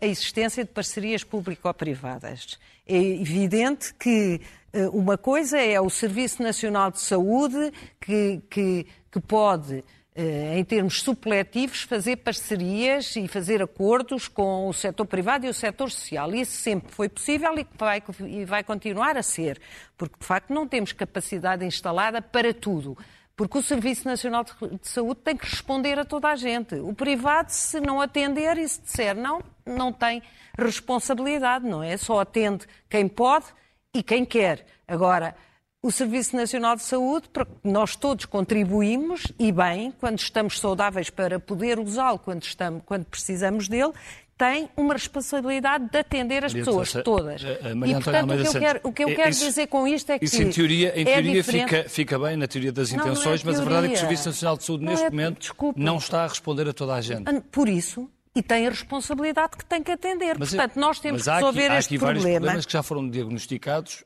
a existência de parcerias público-privadas. É evidente que eh, uma coisa é o Serviço Nacional de Saúde que, que, que pode eh, em termos supletivos, fazer parcerias e fazer acordos com o setor privado e o setor social. Isso sempre foi possível e vai, e vai continuar a ser, porque de facto não temos capacidade instalada para tudo. Porque o Serviço Nacional de de Saúde tem que responder a toda a gente. O privado, se não atender e se disser não, não tem responsabilidade, não é? Só atende quem pode e quem quer. Agora, o Serviço Nacional de Saúde, nós todos contribuímos, e bem, quando estamos saudáveis para poder usá-lo quando, estamos, quando precisamos dele, tem uma responsabilidade de atender as pessoas todas. a- a E, eh, Antónia portanto, o que eu quero, o que eu quero isso- dizer com isto é que Isso em teoria, em é teoria fica, fica bem, na teoria das Não, não é intenções, mas a verdade é que o. Serviço Nacional de Saúde, Não neste é- momento, desculpe. não está a responder a toda a gente. Por isso, e tem a responsabilidade que tem que atender. Mas, Portanto, nós temos mas que há aqui- resolver há este aqui vários problema. problemas que já foram diagnosticados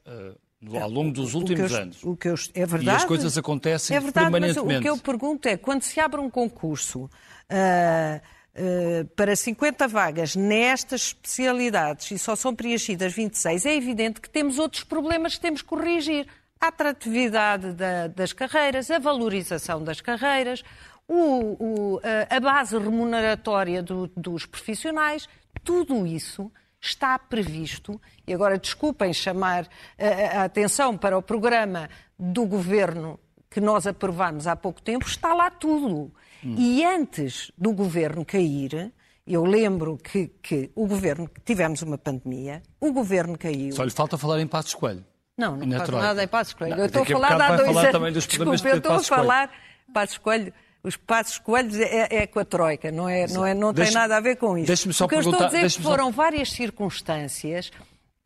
no- ao longo dos O últimos eu- anos. O que eu, é verdade. E as coisas acontecem é verdade, Mas permanentemente. o que eu pergunto é, quando se abre um concurso ah, ah, para 50 vagas nestas especialidades e só são preenchidas 26, é evidente que temos outros problemas que temos que corrigir. a atratividade da, das carreiras, a valorização das carreiras, o, o, a base remuneratória do, dos profissionais, tudo isso está previsto, e agora desculpem chamar a, a atenção para o programa do governo que nós aprovámos há pouco tempo, está lá tudo. Hum. E antes do governo cair, eu lembro que, que o governo, tivemos uma pandemia, o governo caiu. Só lhe falta falar em Passos Coelho. Não, não faço nada em Passos Coelho. Não, eu estou a falar há dois anos. Também dos Desculpa, eu estou a falar Passos Coelho. Os passos coelhos é, é, com a Troika, não, é, não, é, não tem nada a ver com isso. Deixe-me só o que eu estou a dizer é que foram várias circunstâncias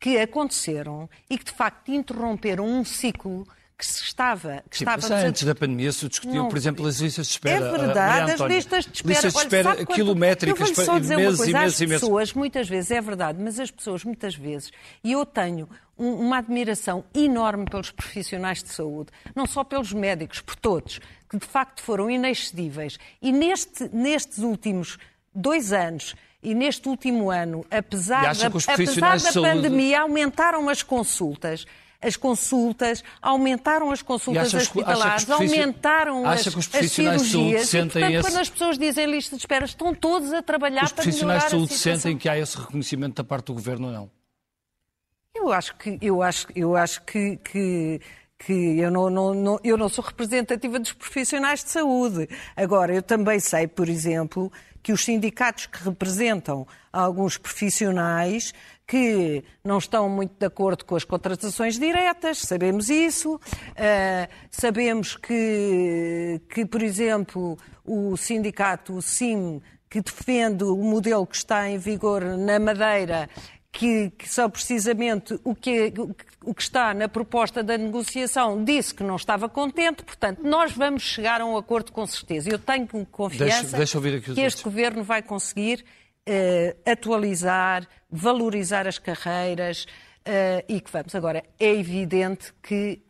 que aconteceram e que de facto interromperam um ciclo que se estava. Que Sim, estava mas antes da pandemia se discutiam, não, por exemplo, as listas de espera. É verdade, as listas de espera. Listas de espera Olha, quilométricas para meses e meses e meses. As pessoas, muitas vezes, é verdade, mas as pessoas, muitas vezes, e eu tenho um, uma admiração enorme pelos profissionais de saúde, não só pelos médicos, por todos, que de facto foram inexcedíveis. E neste, nestes últimos dois anos e neste último ano, apesar da, apesar da pandemia, aumentaram as consultas as consultas, aumentaram as consultas hospitalares, aumentaram as, as cirurgias. E, portanto, esse... quando as pessoas dizem lista de espera, estão todos a trabalhar os para melhorar a situação. Os profissionais de saúde sentem que há esse reconhecimento da parte do Governo ou não? Eu acho que, eu acho, eu acho que, que que eu não, não, não, eu não sou representativa dos profissionais de saúde. Agora, eu também sei, por exemplo, que os sindicatos que representam alguns profissionais que não estão muito de acordo com as contratações diretas, sabemos isso. Uh, sabemos que, que, por exemplo, o sindicato, o SIM, que defende o modelo que está em vigor na Madeira, que, que só precisamente o que, o que está na proposta da negociação disse que não estava contente, portanto, nós vamos chegar a um acordo com certeza. Eu tenho confiança deixa, deixa que este governo vai conseguir atualizar, valorizar as carreiras uh, e que vamos. Agora, é evidente que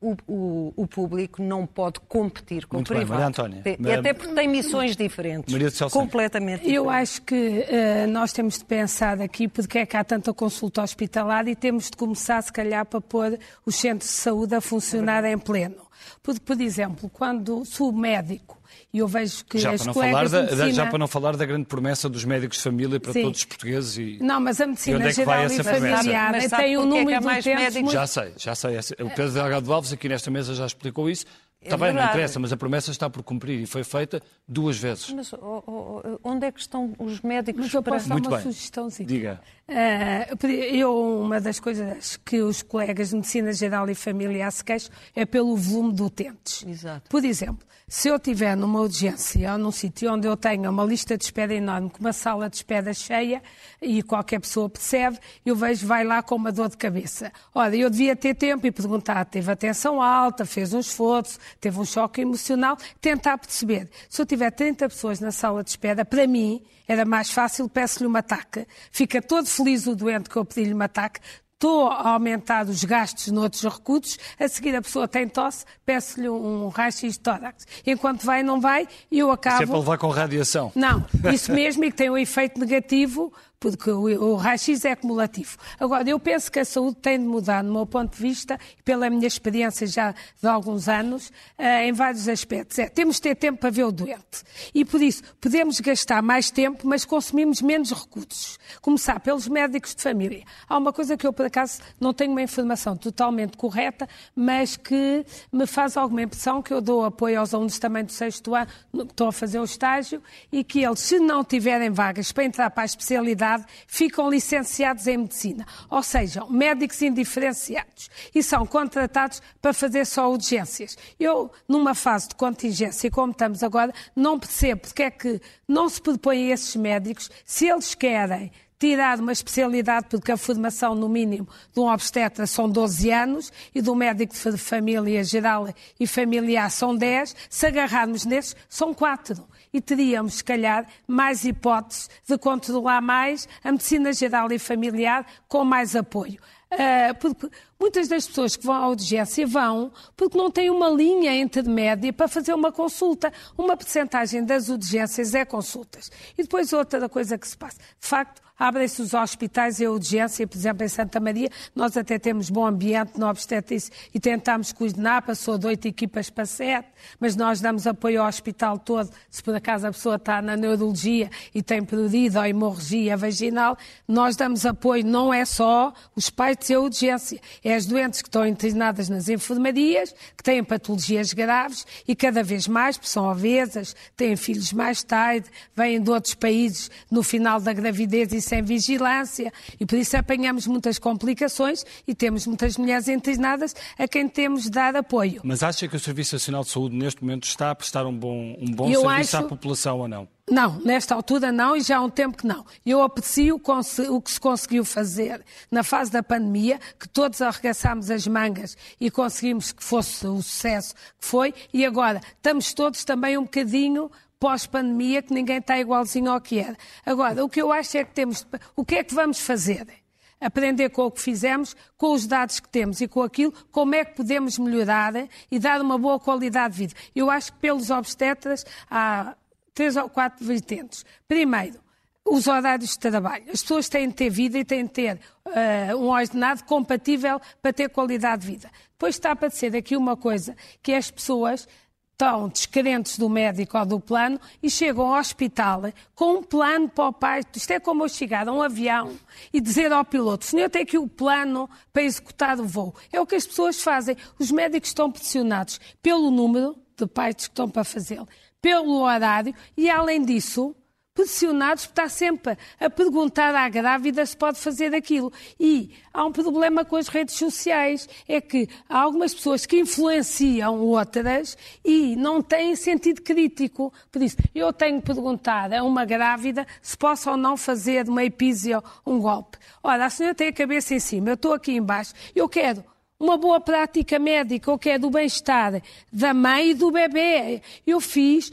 uh, o, o, o, público não pode competir com Muito o privado. Bem, Maria Antónia. Até porque tem missões diferentes. Maria de completamente diferentes. Eu acho que uh, nós temos de pensar aqui porque é que há tanta consulta hospitalar e temos de começar, se calhar, para pôr os centros de saúde a funcionar é em pleno. Porque, por exemplo, quando sou médico e eu vejo que já as para colegas da, medicina... Já para não falar da grande promessa dos médicos de família para Sim. todos os portugueses. E... Não, mas a medicina é geral e familiar tem um número é de utentes... Médicos... Já sei, já sei. O Pedro Delgado Alves aqui nesta mesa já explicou isso. Está é bem, não interessa, mas a promessa está por cumprir e foi feita duas vezes. Mas oh, oh, oh onde é que estão os médicos mas eu posso para... dar uma sugestãozinha. Diga. Uh, eu, uma das coisas que os colegas de Medicina Geral e Familiar se queixam é pelo volume de utentes. Exato. Por exemplo, se eu estiver numa urgência ou num sítio onde eu tenha uma lista de espera enorme, com uma sala de espera cheia, e qualquer pessoa percebe, eu vejo, vai lá com uma dor de cabeça. Olha, eu devia ter tempo e perguntar, teve atenção alta, fez um esforço, teve um choque emocional, tentar perceber. Se eu tiver 30 pessoas na sala de espera, para mim era mais fácil, peço-lhe uma ataque. Fica todo feliz o doente que eu pedi-lhe uma ataque, estou a aumentar os gastos noutros recursos, a seguir a pessoa tem tosse, peço-lhe um raio-x de tórax. Enquanto vai não vai, eu acabo... Sempre levar com radiação. Não, isso mesmo e que tem um efeito negativo porque o, raio-x é acumulativo. Agora, eu penso que a saúde tem de mudar, no meu ponto de vista, pela minha experiência já de alguns anos, uh, em vários aspectos. É, temos de ter tempo para ver o doente. E por isso, podemos gastar mais tempo, mas consumimos menos recursos. Começar pelos médicos de família. Há uma coisa que eu, por acaso, não tenho uma informação totalmente correta, mas que me faz alguma impressão que eu dou apoio aos alunos também do sexto ano, que estão a fazer o estágio, e que eles, se não tiverem vagas para entrar para a especialidade, ficam licenciados em medicina, ou seja, médicos indiferenciados, e são contratados para fazer só urgências. Eu, numa fase de contingência, como estamos agora, não percebo porque é que não se propõem esses médicos, se eles querem tirar uma especialidade, porque a formação, no mínimo, de um obstetra são 12 anos e do médico de família geral e familiar são 10, se agarrarmos nesses, são 4 e teríamos, se calhar, mais hipóteses de controlar mais a medicina geral e familiar com mais apoio. Uh, porque muitas das pessoas que vão à urgência vão porque não têm uma linha intermédia para fazer uma consulta. Uma percentagem das urgências é consultas. E depois outra coisa que se passa. De facto, abrem-se os hospitais e a urgência, por exemplo, em Santa Maria, nós até temos bom ambiente no obstetrícia e tentamos coordenar, passou de oito equipas para sete, mas nós damos apoio ao hospital todo, se por acaso a pessoa está na neurologia e tem perdido ou hemorragia vaginal, nós damos apoio, não é só os pais e a urgência, é as doentes que estão internadas nas enfermarias, que têm patologias graves e cada vez mais, são obesas, têm filhos mais tarde, vêm de outros países no final da gravidez e sem vigilância, e por isso apanhamos muitas complicações e temos muitas mulheres internadas a quem temos de dar apoio. Mas acha que o Serviço Nacional de Saúde neste momento está a prestar um bom, um bom serviço acho... à população ou não? Não, nesta altura não e já há um tempo que não. Eu aprecio o que se conseguiu fazer na fase da pandemia, que todos arregaçámos as mangas e conseguimos que fosse o sucesso que foi, e agora estamos todos também um bocadinho pós-pandemia, que ninguém está igualzinho ao que era. Agora, o que eu acho é que temos. O que é que vamos fazer? aprender com o que fizemos, com os dados que temos e com aquilo, como é que podemos melhorar e dar uma boa qualidade de vida. Eu acho que pelos obstetras há três ou quatro vertentes. Primeiro, os horários de trabalho. As pessoas têm de ter vida e têm de ter uh, um ordenado compatível para ter qualidade de vida. Depois está para dizer aqui uma coisa, que as pessoas estão descrentes do médico ou do plano e chegam ao hospital com um plano para o pai. Isto é como eu chegar a um avião e dizer ao piloto: senhor tem aqui o plano para executar o voo. É o que as pessoas fazem. Os médicos estão pressionados pelo número de partes que estão para fazê-lo, pelo horário e, além disso, pressionados por estar sempre a perguntar à grávida se pode fazer aquilo. E há um problema com as redes sociais, é que há algumas pessoas que influenciam outras e não têm sentido crítico. Por isso, eu tenho perguntado a uma grávida se posso ou não fazer de uma epísia um golpe. Ora, a senhora tem a cabeça em cima, eu estou aqui embaixo, eu quero uma boa prática médica, o que é do bem-estar da mãe e do bebê. Eu fiz,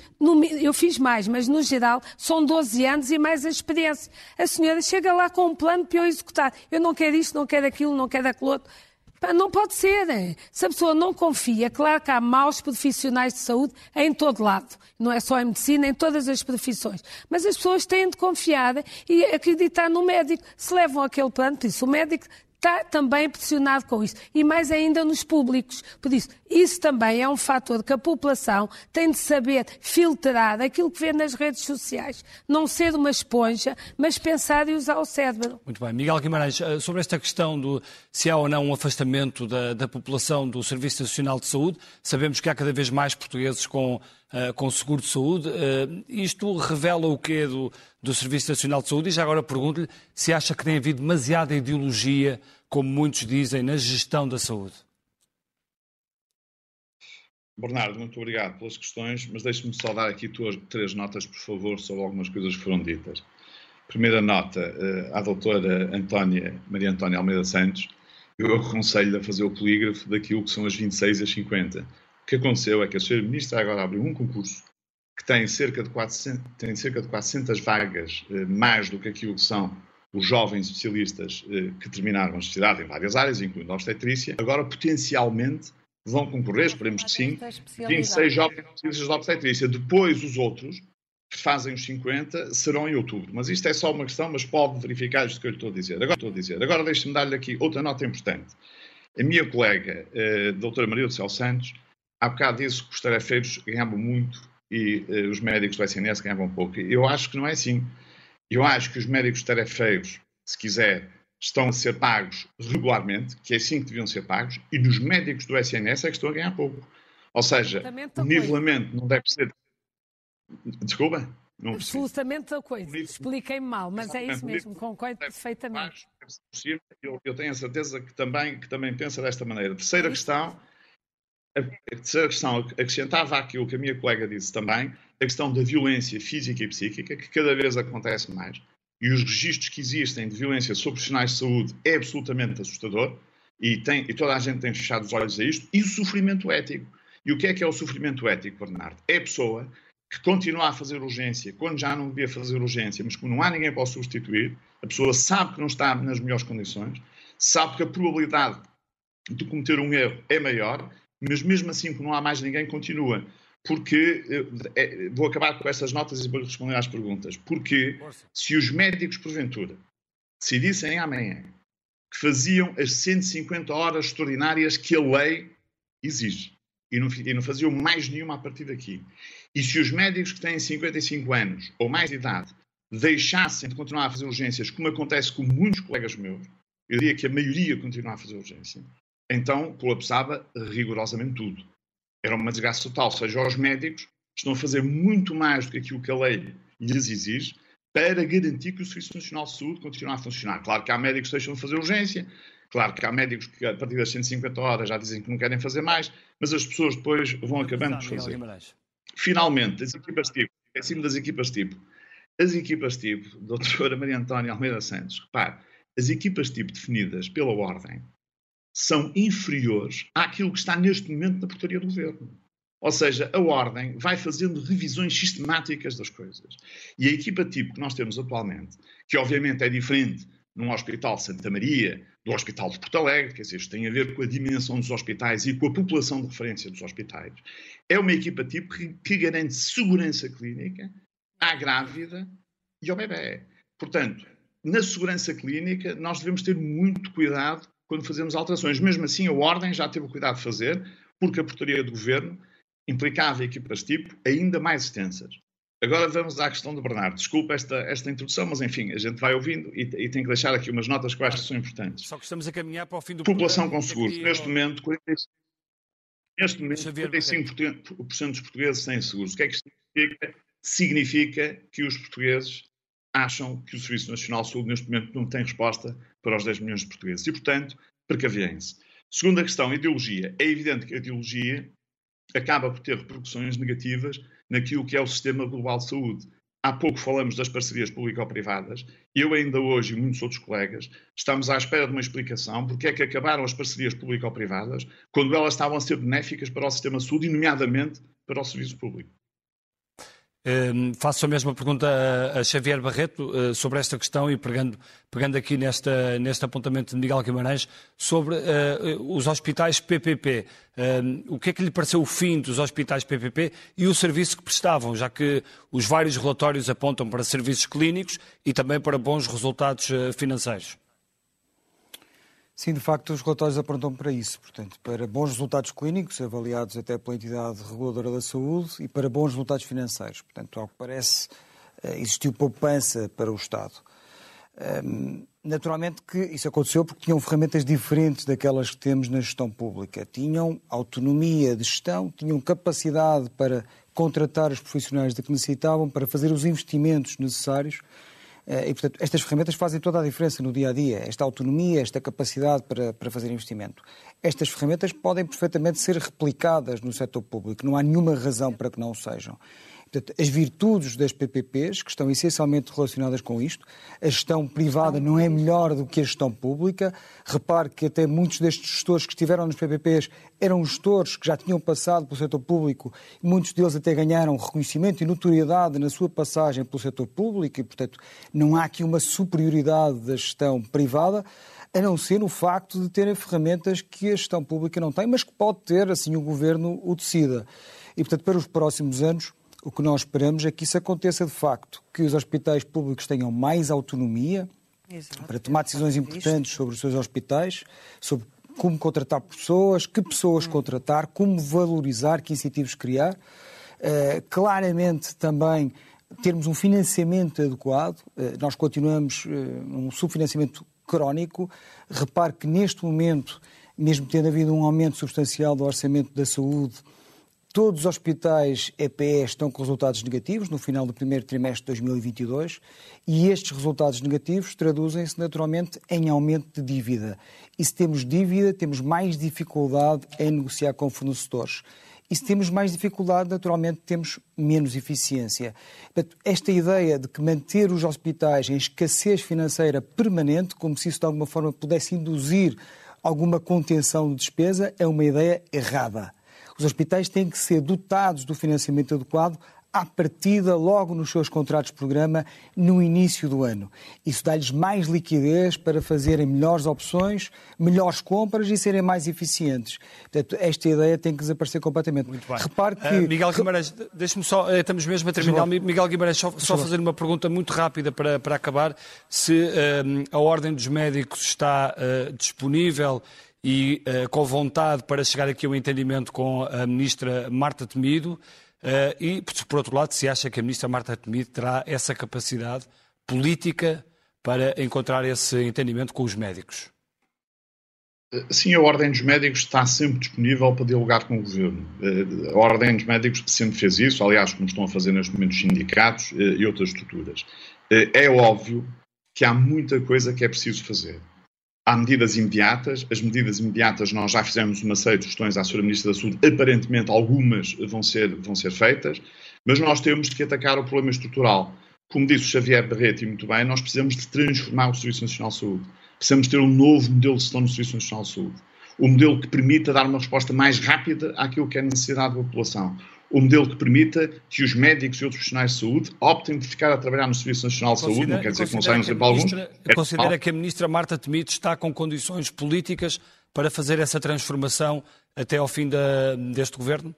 eu fiz mais, mas no geral são 12 anos e mais a experiência. A senhora chega lá com um plano para eu executar. Eu não quero isto, não quero aquilo, não quero aquilo outro. Não pode ser. Se a pessoa não confia, claro que há maus profissionais de saúde em todo lado. Não é só em medicina, em todas as profissões. Mas as pessoas têm de confiar e acreditar no médico. Se levam aquele plano, por isso o médico está também pressionado com isso. E mais ainda nos públicos. Por isso, isso também é um fator que a população tem de saber filtrar aquilo que vê nas redes sociais. Não ser uma esponja, mas pensar e usar o cérebro. Muito bem. Miguel Guimarães, eh, sobre esta questão do se há ou não um afastamento da, da população do Serviço Nacional de Saúde, sabemos que há cada vez mais portugueses com, uh, com seguro de saúde. Uh, isto revela o quê do, do Serviço Nacional de Saúde? E já agora pergunto-lhe se acha que tem havido demasiada ideologia como muitos dizem, na gestão da saúde? Bernardo, muito obrigado pelas questões, mas deixe-me só dar aqui tuas, três notas, por favor, sobre algumas coisas que foram ditas. Primeira nota, eh, à doutora Antónia, Maria Antónia Almeida Santos, eu aconselho a fazer o polígrafo daquilo que são as 26 às 50. O que aconteceu é que a senhora Ministra agora abriu um concurso que tem cerca de 400, tem cerca de 400 vagas, eh, mais do que aquilo que são os jovens especialistas eh, que terminaram a especialidade em várias áreas, incluindo a obstetrícia, agora potencialmente vão concorrer, esperemos que sim, 26 jovens especialistas de obstetrícia. Depois, os outros, que fazem os 50, serão em outubro. Mas isto é só uma questão, mas pode verificar isto que eu lhe estou a dizer. Agora, estou a dizer. Agora deixe-me dar-lhe aqui outra nota importante. A minha colega, a doutora Maria do Céu Santos, há bocado disse que os tarefeiros ganhavam muito e uh, os médicos do SNS ganhavam pouco. Eu acho que não é assim. Eu acho que os médicos tarefeiros, se quiser, estão a ser pagos regularmente, que é assim que deviam ser pagos, e nos médicos do SNS é que estão a ganhar pouco. Ou seja, o nivelamento não deve ser. Desculpa? Não Absolutamente a coisa. Expliquei-me mal, mas é isso mesmo, concordo perfeitamente. Eu, eu, tenho a certeza que também, que também pensa desta maneira. Terceira questão, a terceira questão acrescentava aquilo que a minha colega disse também, a questão da violência física e psíquica, que cada vez acontece mais, e os registros que existem de violência sobre profissionais de saúde é absolutamente assustador, e, tem, e toda a gente tem fechado os olhos a isto, e o sofrimento ético. E o que é que é o sofrimento ético, Bernardo? É a pessoa que continua a fazer urgência quando já não devia fazer urgência, mas como não há ninguém para o substituir, a pessoa sabe que não está nas melhores condições, sabe que a probabilidade de cometer um erro é maior, mas mesmo assim, como não há mais ninguém, continua porque é, vou acabar com essas notas e vou responder às perguntas. Porque se os médicos, porventura, decidissem amanhã que faziam as 150 horas extraordinárias que a lei exige e não, e não faziam mais nenhuma a partir daqui. E se os médicos que têm 55 anos ou mais de idade deixassem de continuar a fazer urgências, como acontece com muitos colegas meus, eu diria que a maioria continua a fazer urgência, então colapsava rigorosamente tudo. Era uma desgraça total. Ou seja, os médicos estão a fazer muito mais do que aquilo que a lei lhes exige para garantir que o Serviço Nacional de Saúde continue a funcionar. Claro que há médicos que deixam de fazer urgência, claro que há médicos que a partir das 150 horas já dizem que não querem fazer mais, mas as pessoas depois vão acabando por fazer. Finalmente, as equipas tipo, acima das equipas tipo, as equipas tipo, doutora Maria Antónia Almeida Santos, repare, as equipas tipo definidas pela ordem são inferiores àquilo que está neste momento na portaria do governo. Ou seja, a ordem vai fazendo revisões sistemáticas das coisas. E a equipa tipo que nós temos atualmente, que obviamente é diferente num Hospital Santa Maria, do Hospital de Porto Alegre, quer dizer, isto tem a ver com a dimensão dos hospitais e com a população de referência dos hospitais, é uma equipa tipo que, que garante segurança clínica à grávida e ao bebê. Portanto, na segurança clínica, nós devemos ter muito cuidado quando fazemos alterações. Mesmo assim, a Ordem já teve o cuidado de fazer, porque a portaria do Governo implicava equipas tipo ainda mais extensas. Agora vamos à questão do Bernardo. Desculpa esta, esta introdução, mas enfim, a gente vai ouvindo e, e tem que deixar aqui umas notas que eu acho que são importantes. Só que estamos a caminhar para o fim do População com seguros. Neste momento, 45, neste momento, 45% dos portugueses têm seguros. O que é que isto significa? Significa que os portugueses acham que o Serviço Nacional de Saúde, neste momento, não tem resposta para os 10 milhões de portugueses. E, portanto, precaviem-se. Segunda questão, ideologia. É evidente que a ideologia acaba por ter repercussões negativas naquilo que é o sistema global de saúde. Há pouco falamos das parcerias público-privadas. Eu ainda hoje e muitos outros colegas estamos à espera de uma explicação porque é que acabaram as parcerias público-privadas quando elas estavam a ser benéficas para o sistema de saúde e, nomeadamente, para o serviço público. Uh, faço a mesma pergunta a, Xavier Barreto uh, sobre esta questão e pegando, pegando aqui nesta, neste apontamento de Miguel Guimarães sobre uh, os hospitais PPP. o que é que lhe pareceu o fim dos hospitais PPP e o serviço que prestavam, já que os vários relatórios apontam para serviços clínicos e também para bons resultados eh, financeiros? Sim, de facto, os relatórios apontam para isso, portanto, para bons resultados clínicos, avaliados até pela entidade reguladora da saúde, e para bons resultados financeiros. Portanto, ao que parece, eh, existiu poupança para o Estado. Naturalmente que isso aconteceu porque tinham ferramentas diferentes daquelas que temos na gestão pública. Tinham autonomia de gestão, tinham capacidade para contratar os profissionais de que necessitavam, para fazer os investimentos necessários e, portanto, estas ferramentas fazem toda a diferença no dia a dia. Esta autonomia, esta capacidade para, para fazer investimento. Estas ferramentas podem perfeitamente ser replicadas no setor público. Não há nenhuma razão para que não o sejam. Portanto, as virtudes das PPPs, que estão essencialmente relacionadas com isto, a gestão privada não é melhor do que a gestão pública. Repare que até muitos destes gestores que estiveram nos PPPs eram gestores que já tinham passado pelo setor público muitos deles até ganharam reconhecimento e notoriedade na sua passagem pelo setor público e, portanto, não há aqui uma superioridade da gestão privada a não ser no facto de terem ferramentas que a gestão pública não tem, mas que pode ter, assim o governo o decida. E, portanto, para os próximos anos, o que nós esperamos é que isso aconteça de facto, que os hospitais públicos tenham mais autonomia Exato. para tomar decisões importantes sobre os seus hospitais, sobre como contratar pessoas, que pessoas contratar, como valorizar, que incentivos criar. Uh, claramente também termos um financiamento adequado. Uh, nós continuamos uh, um subfinanciamento crónico. Repare que neste momento, mesmo tendo havido um aumento substancial do orçamento da saúde, Todos os hospitais EPS estão com resultados negativos no final do primeiro trimestre de 2022 e estes resultados negativos traduzem-se naturalmente em aumento de dívida. E se temos dívida, temos mais dificuldade em negociar com fornecedores. E se temos mais dificuldade, naturalmente temos menos eficiência. Esta ideia de que manter os hospitais em escassez financeira permanente, como se isso de alguma forma pudesse induzir alguma contenção de despesa, é uma ideia errada. Os hospitais têm que ser dotados do financiamento adequado à partida, logo nos seus contratos de programa, no início do ano. Isso dá-lhes mais liquidez para fazerem melhores opções, melhores compras e serem mais eficientes. Portanto, esta ideia tem que desaparecer completamente. Muito bem. Repare que... Uh, Miguel Guimarães, deixe-me só, eh, estamos mesmo a terminar. Miguel Guimarães, só, só fazer uma pergunta muito rápida para, para acabar. Se uh, a Ordem dos Médicos está uh, disponível e uh, com vontade para chegar aqui a um entendimento com a ministra Marta Temido uh, e, por outro lado, se acha que a ministra Marta Temido terá essa capacidade política para encontrar esse entendimento com os médicos. Sim, a Ordem dos Médicos está sempre disponível para dialogar com o Governo. Eh, a Ordem dos Médicos sempre fez isso, aliás, como estão a fazer neste momento os sindicatos e outras estruturas. É óbvio que há muita coisa que é preciso fazer. Há medidas imediatas. As medidas imediatas, nós já fizemos uma série de questões à Sra. Ministra da Saúde. Aparentemente, algumas vão ser, vão ser feitas. Mas nós temos que atacar o problema estrutural. Como disse o Xavier Barreto, e muito bem, nós precisamos de transformar o Serviço Nacional de Saúde. Precisamos ter um novo modelo de gestão no Serviço Nacional de Saúde. Um modelo que permita dar uma resposta mais rápida àquilo que é a necessidade da população o modelo que permita que os médicos e outros profissionais de saúde optem por ficar a trabalhar no Serviço Nacional de Saúde, considera, não quer dizer que não saiam sempre alguns. É considera que a ministra Marta Temido está com condições políticas para fazer essa transformação até ao fim da, deste governo?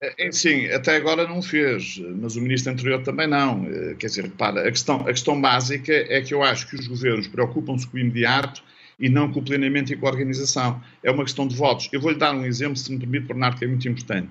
É, é, sim, até agora não fez, mas o ministro anterior também não. Quer dizer, repara, a questão, a questão básica é que eu acho que os governos preocupam-se com o imediato e não com o planeamento e com a organização. É uma questão de votos. Eu vou-lhe dar um exemplo, se me permite, Bernardo, que é muito importante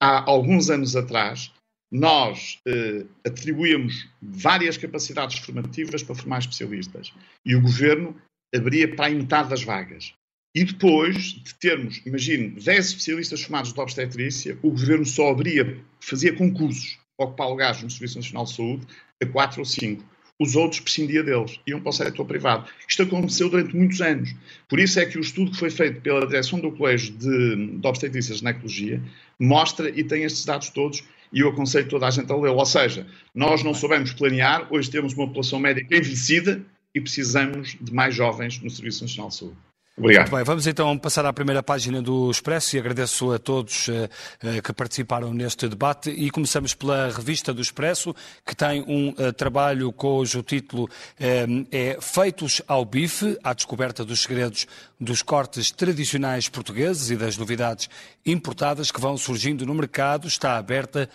há alguns anos atrás, nós eh, atribuímos várias capacidades formativas para formar especialistas e o governo abria para a metade das vagas. E depois de termos, imagine, 10 especialistas formados de obstetrícia, o governo só abria, fazia concursos para ocupar lugares no Serviço Nacional de Saúde a 4 ou 5 os outros prescindia deles, iam para o setor privado. Isto aconteceu durante muitos anos. Por isso é que o estudo que foi feito pela direção do Colégio de, de Obstetrícia e Ginecologia mostra e tem estes dados todos e eu aconselho toda a gente a lê-lo. Ou seja, nós não soubemos planear, hoje temos uma população médica envelhecida e precisamos de mais jovens no Serviço Nacional de Saúde. Obrigado. Muito bem, vamos então passar à primeira página do Expresso e agradeço a todos uh, que participaram neste debate e começamos pela revista do Expresso, que tem um uh, trabalho cujo título é Feitos ao Bife, à descoberta dos segredos dos cortes tradicionais portugueses e das novidades importadas que vão surgindo no mercado. Está aberta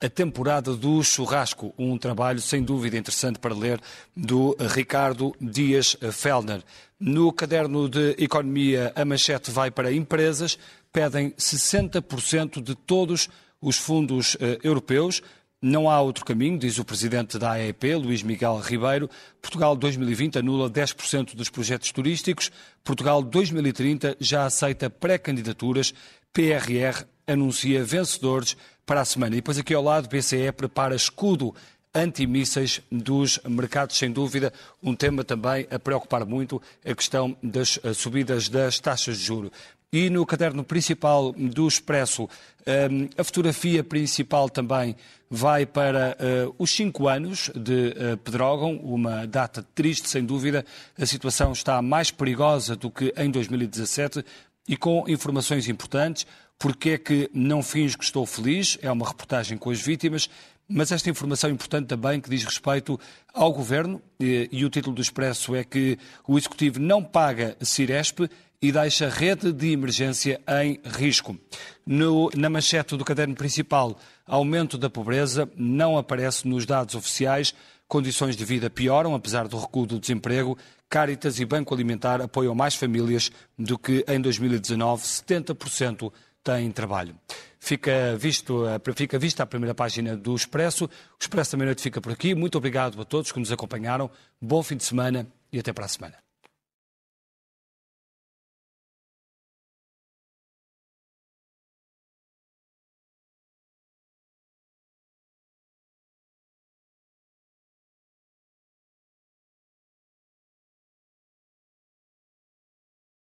a temporada do churrasco, um trabalho sem dúvida interessante para ler do Ricardo Dias Fellner. No caderno de economia, a manchete vai para empresas, pedem 60% de todos os fundos eh, europeus. Não há outro caminho, diz o presidente da AEP, Luís Miguel Ribeiro. Portugal 2020 anula 10% dos projetos turísticos. Portugal 2030 já aceita pré-candidaturas. PRR anuncia vencedores para a semana. E depois aqui ao lado, BCE prepara escudo antimísseis dos mercados, sem dúvida, um tema também a preocupar muito, a questão das eh, subidas das taxas de juro. E no caderno principal do Expresso, eh, a fotografia principal também vai para uh, os cinco anos de uh, Pedrógão, uma data triste, sem dúvida. A situação está mais perigosa do que em 2017 e com informações importantes. Porque é que não finjo que estou feliz? É uma reportagem com as vítimas. Mas esta informação importante também que diz respeito ao Governo, e, e o título do Expresso é que o Executivo não paga Ciresp e deixa a rede de emergência em risco. No, na manchete do caderno principal, aumento da pobreza não aparece nos dados oficiais, condições de vida pioram, apesar do recuo do desemprego, Caritas e Banco Alimentar apoiam mais famílias do que em 2019, 70% têm trabalho. Fica, visto, fica vista a primeira página do Expresso. O Expresso Meia-Noite fica por aqui. Muito obrigado a todos que nos acompanharam. Bom fim de semana e até para a semana.